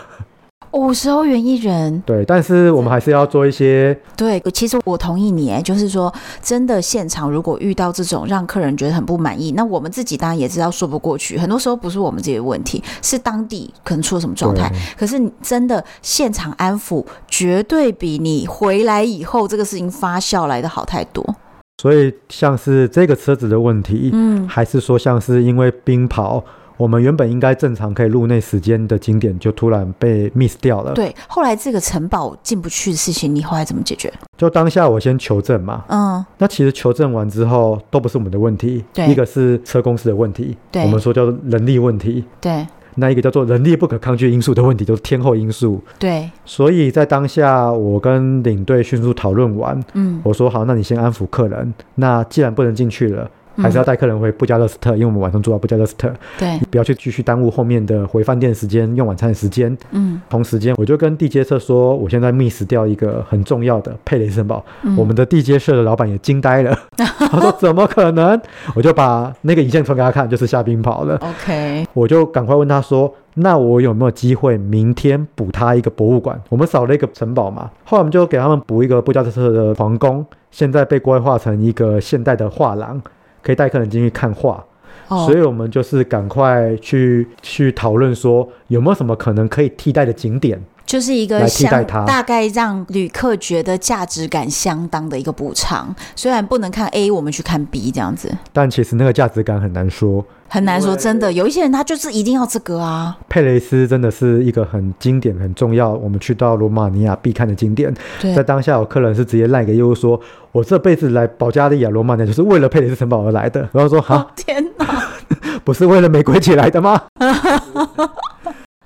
五十欧元一人，对，但是我们还是要做一些。对，其实我同意你，就是说，真的现场如果遇到这种让客人觉得很不满意，那我们自己当然也知道说不过去。很多时候不是我们自己的问题，是当地可能出了什么状态。可是你真的现场安抚，绝对比你回来以后这个事情发酵来的好太多。所以像是这个车子的问题，嗯，还是说像是因为冰跑。我们原本应该正常可以入内时间的景点，就突然被 miss 掉了。对，后来这个城堡进不去的事情，你后来怎么解决？就当下我先求证嘛。嗯。那其实求证完之后，都不是我们的问题。对。一个是车公司的问题。对。我们说叫做人力问题。对。那一个叫做人力不可抗拒因素的问题，就是天候因素。对。所以在当下，我跟领队迅速讨论完。嗯。我说好，那你先安抚客人。那既然不能进去了。还是要带客人回布加勒斯特，因为我们晚上住到布加勒斯特，对，不要去继续耽误后面的回饭店时间、用晚餐的时间。嗯，同时间我就跟地接社说，我现在 miss 掉一个很重要的佩雷森堡。嗯、我们的地接社的老板也惊呆了，(laughs) 他说怎么可能？我就把那个影像传给他看，就是下冰跑了。OK，我就赶快问他说，那我有没有机会明天补他一个博物馆？我们少了一个城堡嘛，后来我们就给他们补一个布加勒斯特的皇宫，现在被规划成一个现代的画廊。可以带客人进去看画，哦，所以我们就是赶快去去讨论说有没有什么可能可以替代的景点。就是一个替代它大概让旅客觉得价值感相当的一个补偿，虽然不能看 A，我们去看 B 这样子。但其实那个价值感很难说，很难说。真的，有一些人他就是一定要这个啊。佩雷斯真的是一个很经典、很重要，我们去到罗马尼亚必看的景点。在当下，有客人是直接赖给业务说：“我这辈子来保加利亚、罗马尼亚就是为了佩雷斯城堡而来的。”然后说：“哈，天哪，(laughs) 不是为了玫瑰姐来的吗？” (laughs)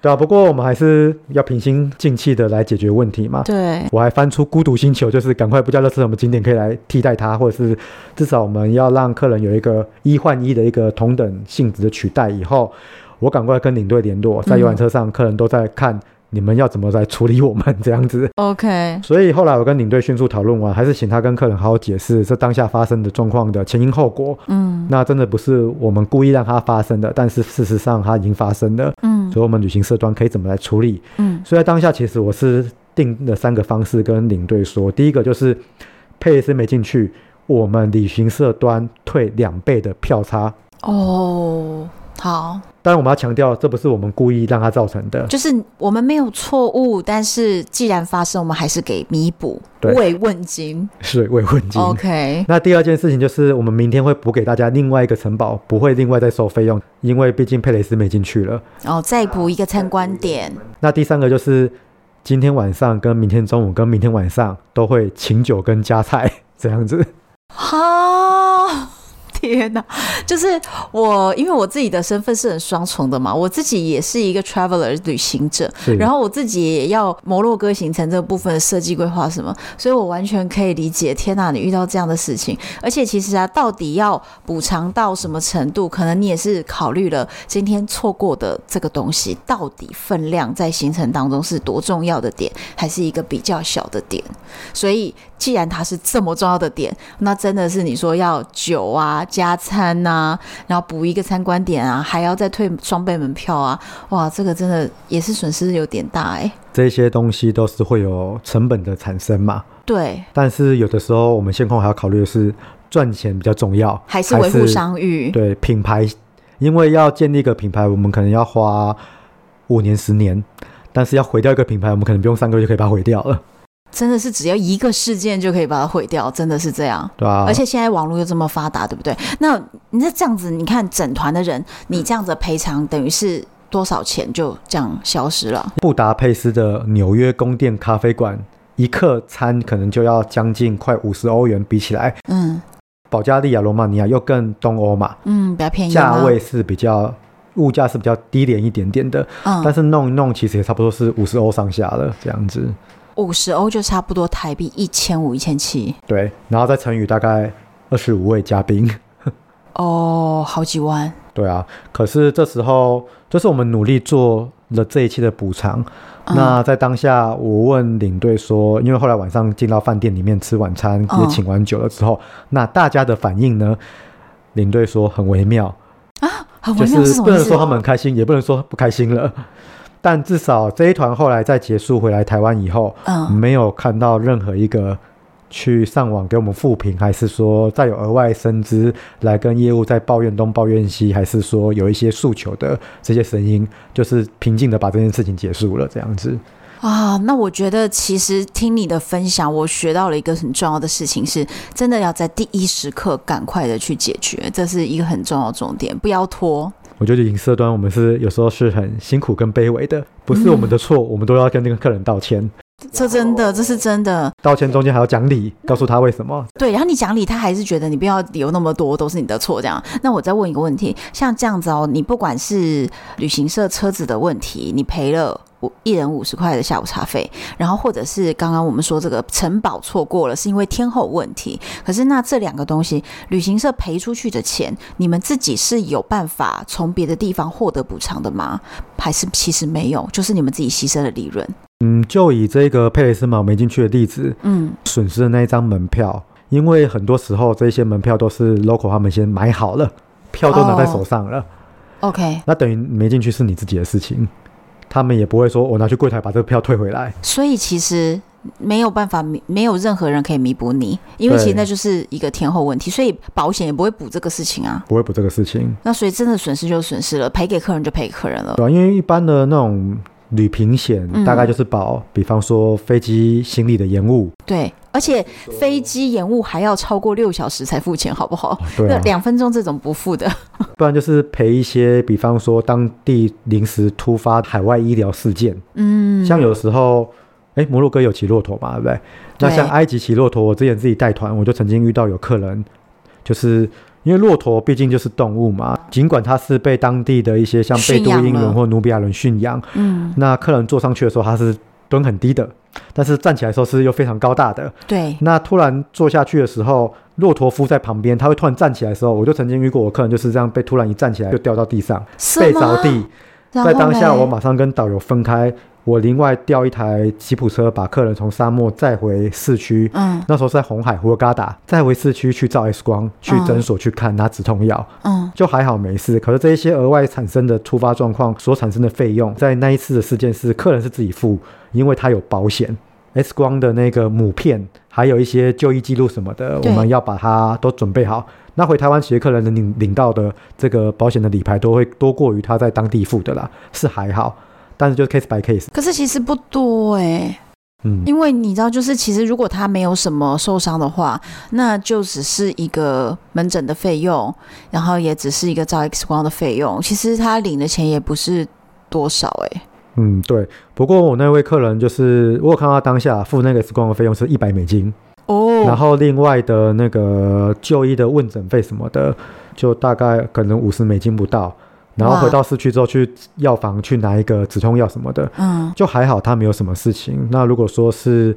对啊，不过我们还是要平心静气的来解决问题嘛。对，我还翻出孤独星球，就是赶快不叫乐视什么景点可以来替代它，或者是至少我们要让客人有一个一换一的一个同等性质的取代。以后我赶快跟领队联络，在游览车上，客人都在看。你们要怎么来处理我们这样子？OK。所以后来我跟领队迅速讨论完，还是请他跟客人好好解释这当下发生的状况的前因后果。嗯，那真的不是我们故意让它发生的，但是事实上它已经发生了。嗯，所以我们旅行社端可以怎么来处理？嗯，所以在当下其实我是定了三个方式跟领队说，第一个就是佩雷斯没进去，我们旅行社端退两倍的票差。哦。好，当然我们要强调，这不是我们故意让它造成的，就是我们没有错误，但是既然发生，我们还是给弥补慰问金，是慰问金。OK，那第二件事情就是，我们明天会补给大家另外一个城堡，不会另外再收费用，因为毕竟佩雷斯没进去了。哦，再补一个参观点。那第三个就是，今天晚上跟明天中午跟明天晚上都会请酒跟加菜这样子。好。天呐，(laughs) 就是我，因为我自己的身份是很双重的嘛，我自己也是一个 traveler 旅行者，然后我自己也要摩洛哥行程这个部分的设计规划什么，所以我完全可以理解。天哪，你遇到这样的事情，而且其实啊，到底要补偿到什么程度，可能你也是考虑了今天错过的这个东西到底分量在行程当中是多重要的点，还是一个比较小的点，所以。既然它是这么重要的点，那真的是你说要酒啊、加餐呐、啊，然后补一个参观点啊，还要再退双倍门票啊，哇，这个真的也是损失有点大哎、欸。这些东西都是会有成本的产生嘛？对。但是有的时候我们线控还要考虑的是赚钱比较重要，还是维护商誉？对，品牌，因为要建立一个品牌，我们可能要花五年、十年，但是要毁掉一个品牌，我们可能不用三个月就可以把它毁掉了。真的是只要一个事件就可以把它毁掉，真的是这样。对啊。而且现在网络又这么发达，对不对？那你这样子，你看整团的人，你这样子赔偿等于是多少钱就这样消失了？布达佩斯的纽约宫殿咖啡馆一客餐可能就要将近快五十欧元，比起来，嗯，保加利亚、罗马尼亚又更东欧嘛，嗯，比较便宜，价位是比较物价是比较低廉一点点的，嗯，但是弄一弄其实也差不多是五十欧上下了，这样子。五十欧就差不多台币一千五、一千七。对，然后再乘以大概二十五位嘉宾。哦，好几万。对啊，可是这时候就是我们努力做了这一期的补偿。嗯、那在当下，我问领队说，因为后来晚上进到饭店里面吃晚餐，也请完酒了之后，嗯、那大家的反应呢？领队说很微妙啊，很微妙就是不能说他们很开心，也不能说不开心了。但至少这一团后来在结束回来台湾以后，嗯，没有看到任何一个去上网给我们复评，还是说再有额外薪资来跟业务在抱怨东抱怨西，还是说有一些诉求的这些声音，就是平静的把这件事情结束了这样子。啊，那我觉得其实听你的分享，我学到了一个很重要的事情，是真的要在第一时刻赶快的去解决，这是一个很重要的重点，不要拖。我觉得旅行社端我们是有时候是很辛苦跟卑微的，不是我们的错，嗯、我们都要跟那个客人道歉。这真的，这是真的。道歉中间还要讲理，告诉他为什么。对，然后你讲理，他还是觉得你不要理由那么多，都是你的错这样。那我再问一个问题，像这样子哦，你不管是旅行社车子的问题，你赔了。一人五十块的下午茶费，然后或者是刚刚我们说这个城堡错过了，是因为天后问题。可是那这两个东西，旅行社赔出去的钱，你们自己是有办法从别的地方获得补偿的吗？还是其实没有，就是你们自己牺牲的利润？嗯，就以这个佩雷斯马没进去的例子，嗯，损失的那一张门票，因为很多时候这些门票都是 local 他们先买好了，票都拿在手上了。Oh, OK，那等于没进去是你自己的事情。他们也不会说，我拿去柜台把这个票退回来。所以其实没有办法，没有任何人可以弥补你，因为其实那就是一个天后问题，所以保险也不会补这个事情啊，不会补这个事情。那所以真的损失就损失了，赔给客人就赔给客人了。对啊，因为一般的那种旅平险大概就是保，嗯、比方说飞机行李的延误。对，而且飞机延误还要超过六小时才付钱，好不好？哦、对、啊，两分钟这种不付的。(laughs) 不然就是赔一些，比方说当地临时突发海外医疗事件。嗯，像有时候。哎，摩洛哥有骑骆驼嘛，对不对？那像埃及骑骆驼，我之前自己带团，我就曾经遇到有客人，就是因为骆驼毕竟就是动物嘛，尽管它是被当地的一些像贝都因人或努比亚人驯养，嗯，那客人坐上去的时候，他是蹲很低的，但是站起来的时候是又非常高大的，对。那突然坐下去的时候，骆驼夫在旁边，他会突然站起来的时候，我就曾经遇过我客人就是这样被突然一站起来就掉到地上，背着地，在当下我马上跟导游分开。我另外调一台吉普车，把客人从沙漠载回市区。嗯，那时候是在红海胡尔嘎达，载回市区去照 X 光，去诊所去看，拿止痛药。嗯，就还好没事。可是这一些额外产生的突发状况所产生的费用，在那一次的事件是客人是自己付，因为他有保险，X 光的那个母片，还有一些就医记录什么的，我们要把它都准备好。那回台湾其实客人能领领到的这个保险的理赔都会多过于他在当地付的啦，是还好。但是就是 case by case，可是其实不多哎、欸，嗯，因为你知道，就是其实如果他没有什么受伤的话，那就只是一个门诊的费用，然后也只是一个照 X 光的费用，其实他领的钱也不是多少哎、欸。嗯，对。不过我那位客人就是，我有看到他当下付那个 X 光的费用是一百美金哦，然后另外的那个就医的问诊费什么的，就大概可能五十美金不到。然后回到市区之后，去药房去拿一个止痛药什么的，嗯，就还好，他没有什么事情。那如果说是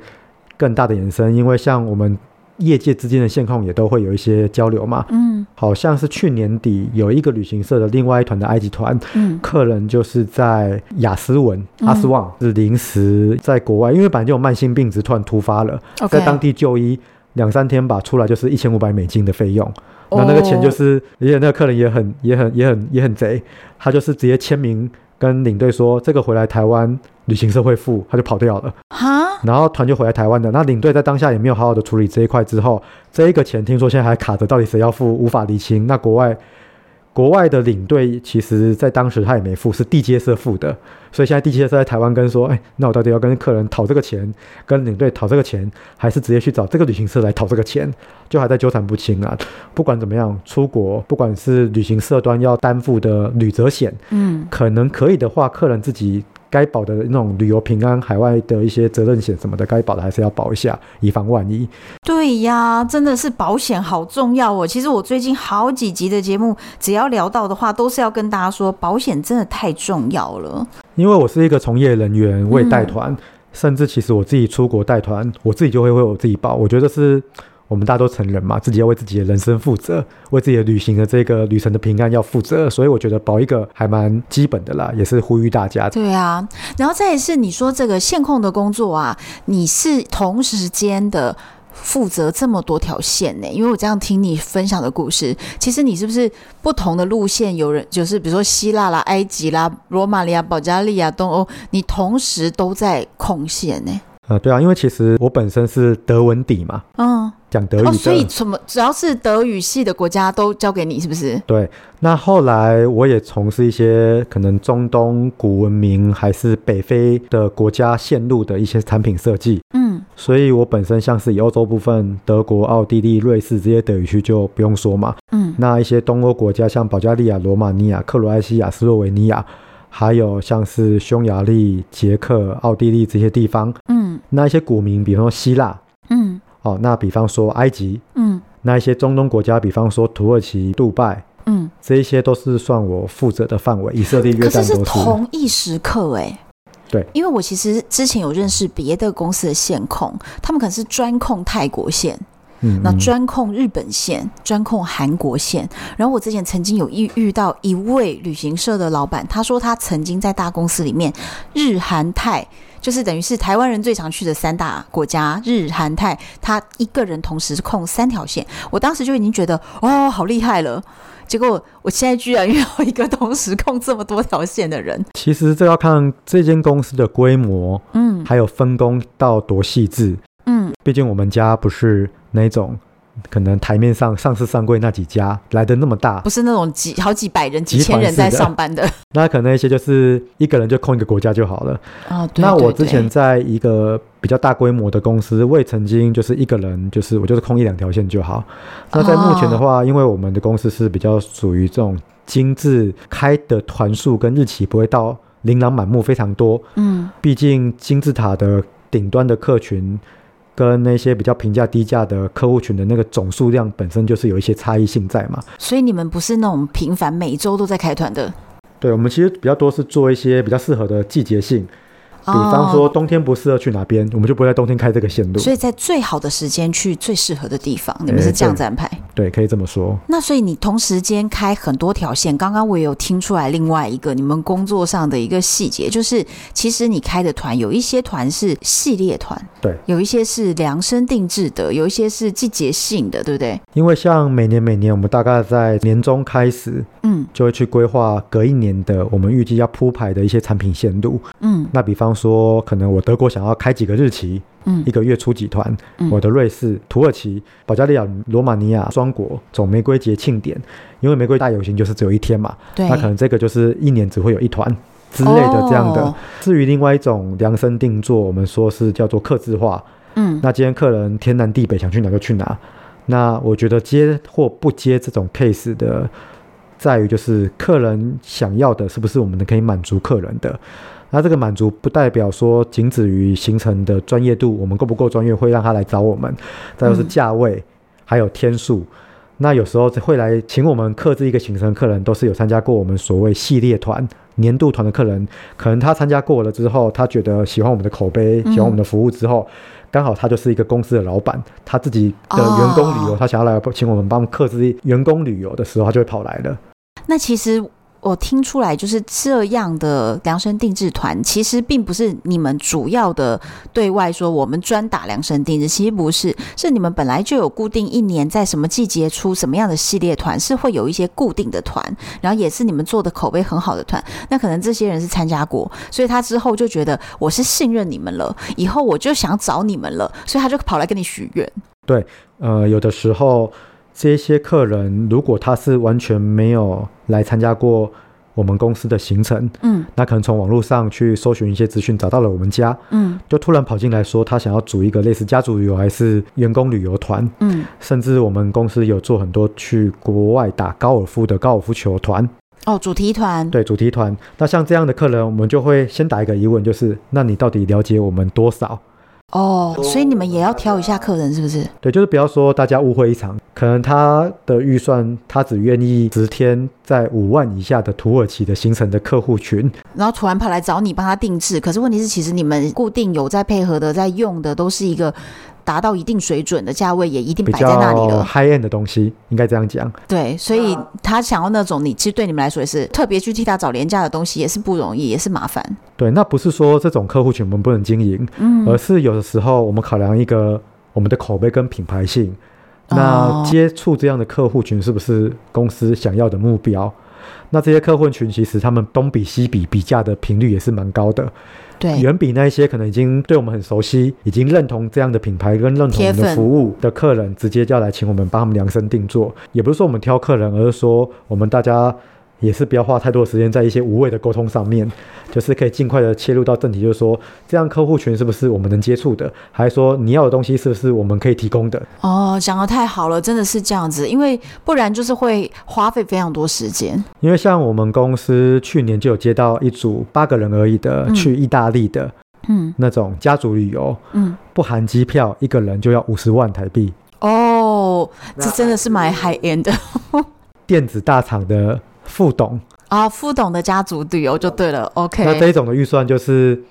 更大的延伸，因为像我们业界之间的线控也都会有一些交流嘛，嗯，好像是去年底有一个旅行社的另外一团的埃及团，嗯，客人就是在亚斯文、嗯、阿斯旺是临时在国外，因为本来就有慢性病，只突然突发了，在当地就医两三天吧，出来就是一千五百美金的费用。那那个钱就是，而且那个客人也很、也很、也很、也很贼，他就是直接签名跟领队说，这个回来台湾旅行社会付，他就跑掉了。哈，然后团就回来台湾的，那领队在当下也没有好好的处理这一块，之后这一个钱听说现在还卡着，到底谁要付无法厘清。那国外。国外的领队其实，在当时他也没付，是地接社付的，所以现在地接社在台湾跟说，哎，那我到底要跟客人讨这个钱，跟领队讨这个钱，还是直接去找这个旅行社来讨这个钱，就还在纠缠不清啊。不管怎么样，出国不管是旅行社端要担负的旅责险，嗯，可能可以的话，客人自己。该保的那种旅游平安、海外的一些责任险什么的，该保的还是要保一下，以防万一。对呀，真的是保险好重要哦。其实我最近好几集的节目，只要聊到的话，都是要跟大家说，保险真的太重要了。因为我是一个从业人员，我也带团，嗯、甚至其实我自己出国带团，我自己就会为我自己保。我觉得是。我们大家都成人嘛，自己要为自己的人生负责，为自己的旅行的这个旅程的平安要负责，所以我觉得保一个还蛮基本的啦，也是呼吁大家。对啊，然后再来是你说这个线控的工作啊，你是同时间的负责这么多条线呢？因为我这样听你分享的故事，其实你是不是不同的路线有人就是比如说希腊啦、埃及啦、罗马尼亚、保加利亚、东欧，你同时都在控线呢？呃，对啊，因为其实我本身是德文底嘛，嗯，讲德语的，哦，所以什么只要是德语系的国家都交给你，是不是？对，那后来我也从事一些可能中东古文明还是北非的国家线路的一些产品设计，嗯，所以我本身像是以欧洲部分，德国、奥地利、瑞士这些德语区就不用说嘛，嗯，那一些东欧国家像保加利亚、罗马尼亚、克罗埃西亚、斯洛维尼亚。还有像是匈牙利、捷克、奥地利这些地方，嗯，那一些古名，比如说希腊，嗯，哦，那比方说埃及，嗯，那一些中东国家，比方说土耳其、杜拜，嗯，这一些都是算我负责的范围。以色列、约旦都是。可是是同一时刻哎、欸，对，因为我其实之前有认识别的公司的线控，他们可能是专控泰国线。嗯，那专控日本线，专控韩国线。然后我之前曾经有遇遇到一位旅行社的老板，他说他曾经在大公司里面，日韩泰就是等于是台湾人最常去的三大国家，日韩泰，他一个人同时控三条线。我当时就已经觉得哦，好厉害了。结果我现在居然 (laughs) 遇到一个同时控这么多条线的人。其实这要看这间公司的规模，嗯，还有分工到多细致，嗯，毕竟我们家不是那种。可能台面上上市上柜那几家来的那么大，不是那种几好几百人、几千人在上班的。的那可能一些就是一个人就控一个国家就好了。哦。那我之前在一个比较大规模的公司，我也曾经就是一个人，就是我就是控一两条线就好。那在目前的话，哦、因为我们的公司是比较属于这种精致，开的团数跟日期不会到琳琅满目非常多。嗯，毕竟金字塔的顶端的客群。跟那些比较平价低价的客户群的那个总数量本身就是有一些差异性在嘛，所以你们不是那种频繁每周都在开团的。对，我们其实比较多是做一些比较适合的季节性。比方说冬天不适合去哪边，我们就不会在冬天开这个线路。所以在最好的时间去最适合的地方，你们是这样子安排？对，可以这么说。那所以你同时间开很多条线，刚刚我也有听出来另外一个你们工作上的一个细节，就是其实你开的团有一些团是系列团，对，有一些是量身定制的，有一些是季节性的，对不对？因为像每年每年我们大概在年中开始，嗯，就会去规划隔一年的我们预计要铺排的一些产品线路，嗯，那比方。说可能我德国想要开几个日期，嗯，一个月出几团，嗯，我的瑞士、土耳其、保加利亚、罗马尼亚双国走玫瑰节庆典，因为玫瑰大游行就是只有一天嘛，对，那可能这个就是一年只会有一团之类的这样的。哦，至于另外一种量身定做，我们说是叫做客制化，嗯，那今天客人天南地北想去哪就去哪，那我觉得接或不接这种 case 的，在于就是客人想要的是不是我们可以满足客人的。那这个满足不代表说仅止于行程的专业度，我们够不够专业会让他来找我们。再就是价位，还有天数。那有时候会来请我们克制一个行程，客人都是有参加过我们所谓系列团、年度团的客人。可能他参加过了之后，他觉得喜欢我们的口碑，喜欢我们的服务之后，刚好他就是一个公司的老板，他自己的员工旅游，他想要来请我们帮克制员工旅游的时候，他就会跑来了。那其实。我听出来，就是这样的量身定制团，其实并不是你们主要的对外说我们专打量身定制，其实不是，是你们本来就有固定一年在什么季节出什么样的系列团，是会有一些固定的团，然后也是你们做的口碑很好的团。那可能这些人是参加过，所以他之后就觉得我是信任你们了，以后我就想找你们了，所以他就跑来跟你许愿。对，呃，有的时候。这些客人如果他是完全没有来参加过我们公司的行程，嗯，那可能从网络上去搜寻一些资讯，找到了我们家，嗯，就突然跑进来说他想要组一个类似家族旅游还是员工旅游团，嗯，甚至我们公司有做很多去国外打高尔夫的高尔夫球团，哦，主题团，对，主题团。那像这样的客人，我们就会先打一个疑问，就是那你到底了解我们多少？哦，所以你们也要挑一下客人，是不是？对，就是不要说大家误会一场。可能他的预算，他只愿意十天在五万以下的土耳其的行程的客户群，然后突然跑来找你帮他定制。可是问题是，其实你们固定有在配合的，在用的都是一个。达到一定水准的价位也一定摆在那里了。high end 的东西应该这样讲。对，所以他想要那种，你其实对你们来说也是特别去替他找廉价的东西，也是不容易，也是麻烦。对，那不是说这种客户群我们不能经营，嗯，而是有的时候我们考量一个我们的口碑跟品牌性，那接触这样的客户群是不是公司想要的目标？那这些客户群其实他们东比西比比价的频率也是蛮高的。对，远比那些可能已经对我们很熟悉、已经认同这样的品牌跟认同我们的服务的客人，直接就要来请我们帮他们量身定做。也不是说我们挑客人，而是说我们大家。也是不要花太多时间在一些无谓的沟通上面，就是可以尽快的切入到正题，就是说这样客户群是不是我们能接触的，还是说你要的东西是不是我们可以提供的？哦，讲得太好了，真的是这样子，因为不然就是会花费非常多时间。因为像我们公司去年就有接到一组八个人而已的去意大利的，嗯，那种家族旅游，嗯，不含机票，一个人就要五十万台币。哦，这真的是蛮 high end 的，(laughs) 电子大厂的。副董。啊，副董的家族旅游就对了。OK，那这一种的预算就是，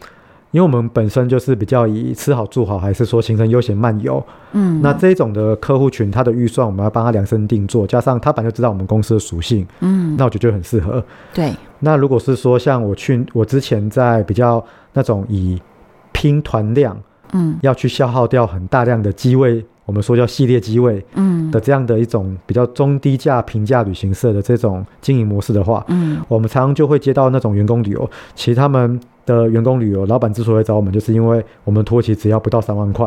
因为我们本身就是比较以吃好住好，还是说行程悠闲漫游，嗯，那这一种的客户群，他的预算我们要帮他量身定做，加上他本来就知道我们公司的属性，嗯，那我觉得就很适合。对，那如果是说像我去，我之前在比较那种以拼团量嗯，要去消耗掉很大量的机位，我们说叫系列机位，嗯，的这样的一种比较中低价平价旅行社的这种经营模式的话，嗯，我们常常就会接到那种员工旅游，其实他们的员工旅游，老板之所以找我们，就是因为我们托起只要不到三万块，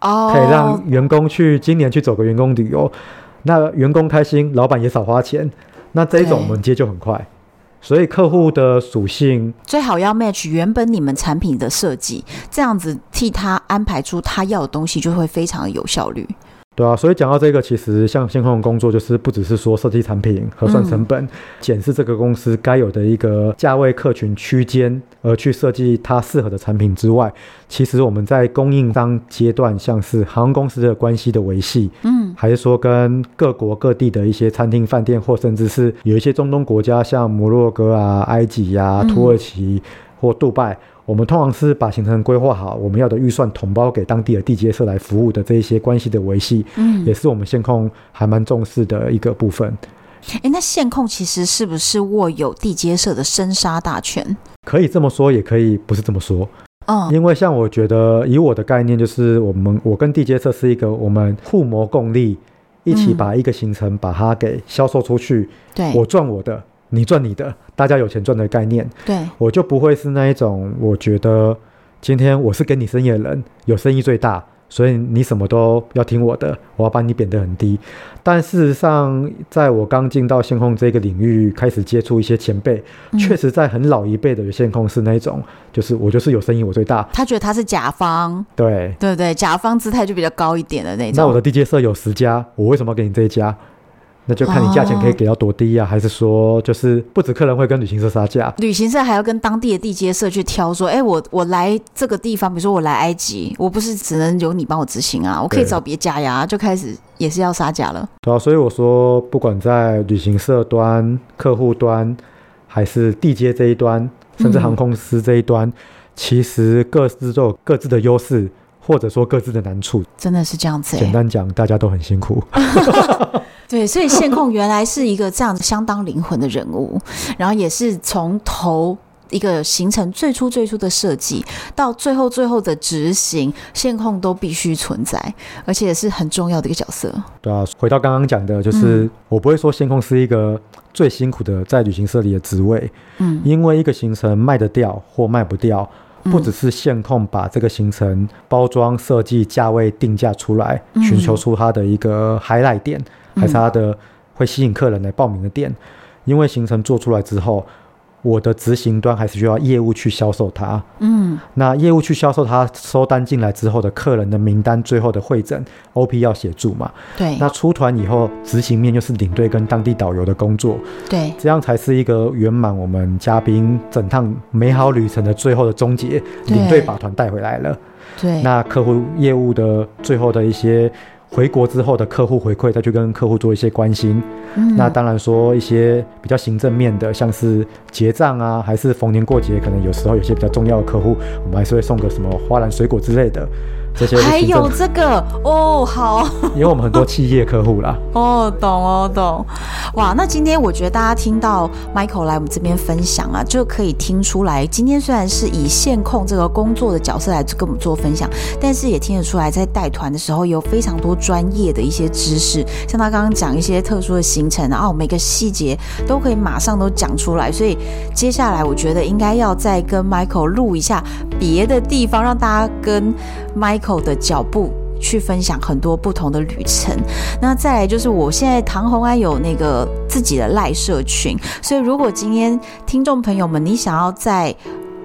哦，可以让员工去今年去走个员工旅游，那员工开心，老板也少花钱，那这一种我们接就很快。所以客户的属性最好要 match 原本你们产品的设计，这样子替他安排出他要的东西，就会非常的有效率。对啊，所以讲到这个，其实像线控的工作，就是不只是说设计产品、核算成本、检视这个公司该有的一个价位客群区间，而去设计它适合的产品之外，其实我们在供应商阶段，像是航空公司的关系的维系，嗯，还是说跟各国各地的一些餐厅、饭店，或甚至是有一些中东国家，像摩洛哥啊、埃及呀、啊、土耳其或杜拜。我们通常是把行程规划好，我们要的预算统包给当地的地接社来服务的这一些关系的维系，嗯，也是我们线控还蛮重视的一个部分。诶，那线控其实是不是握有地接社的生杀大权？可以这么说，也可以不是这么说。嗯，因为像我觉得，以我的概念，就是我们我跟地接社是一个我们互谋共利，一起把一个行程把它给销售出去。对，我赚我的。你赚你的，大家有钱赚的概念。对，我就不会是那一种，我觉得今天我是跟你生意的人，有生意最大，所以你什么都要听我的，我要把你贬得很低。但事实上，在我刚进到线控这个领域，开始接触一些前辈，嗯、确实在很老一辈的线控是那一种，就是我就是有生意我最大。他觉得他是甲方，对对对，甲方姿态就比较高一点的那种。那我的地接社有十家，我为什么要给你这一家？那就看你价钱可以给到多低啊，哦、还是说就是不止客人会跟旅行社杀价，旅行社还要跟当地的地接社去挑，说，哎、欸，我我来这个地方，比如说我来埃及，我不是只能由你帮我执行啊，我可以找别家呀，就开始也是要杀价了。对啊，所以我说，不管在旅行社端、客户端，还是地接这一端，甚至航空公司这一端，嗯、其实各自都有各自的优势，或者说各自的难处。真的是这样子、欸。简单讲，大家都很辛苦。(laughs) 对，所以线控原来是一个这样子相当灵魂的人物，然后也是从头一个行程最初最初的设计到最后最后的执行，线控都必须存在，而且也是很重要的一个角色。对啊，回到刚刚讲的，就是、嗯、我不会说线控是一个最辛苦的在旅行社里的职位，嗯，因为一个行程卖得掉或卖不掉，不只是线控把这个行程包装设计、价位定价出来，寻求出它的一个 highlight 点。还是他的会吸引客人来报名的店，嗯、因为行程做出来之后，我的执行端还是需要业务去销售它。嗯，那业务去销售它，收单进来之后的客人的名单，最后的会诊 OP 要协助嘛？对。那出团以后，执行面就是领队跟当地导游的工作。对，这样才是一个圆满我们嘉宾整趟美好旅程的最后的终结。领队把团带回来了。对。那客户业务的最后的一些。回国之后的客户回馈，再去跟客户做一些关心。那当然说一些比较行政面的，像是结账啊，还是逢年过节，可能有时候有些比较重要的客户，我们还是会送个什么花篮、水果之类的。这些还有这个哦，好，(laughs) 因为我们很多企业客户啦。哦，懂哦，懂。哇，那今天我觉得大家听到 Michael 来我们这边分享啊，就可以听出来，今天虽然是以线控这个工作的角色来跟我们做分享，但是也听得出来，在带团的时候有非常多专业的一些知识，像他刚刚讲一些特殊的行程，然后每个细节都可以马上都讲出来。所以接下来我觉得应该要再跟 Michael 录一下别的地方，让大家跟 Michael。的脚步去分享很多不同的旅程。那再来就是，我现在唐红安有那个自己的赖社群，所以如果今天听众朋友们，你想要在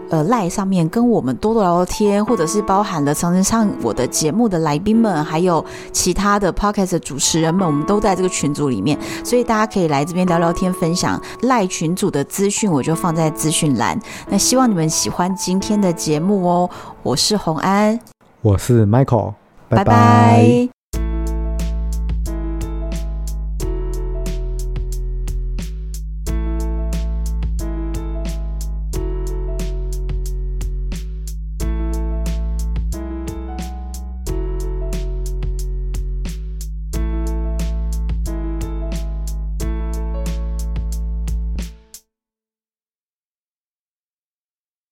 呃赖上面跟我们多多聊聊天，或者是包含了常常上我的节目的来宾们，还有其他的 podcast 的主持人们，我们都在这个群组里面，所以大家可以来这边聊聊天，分享赖群组的资讯，我就放在资讯栏。那希望你们喜欢今天的节目哦，我是红安。我是 Michael，拜拜。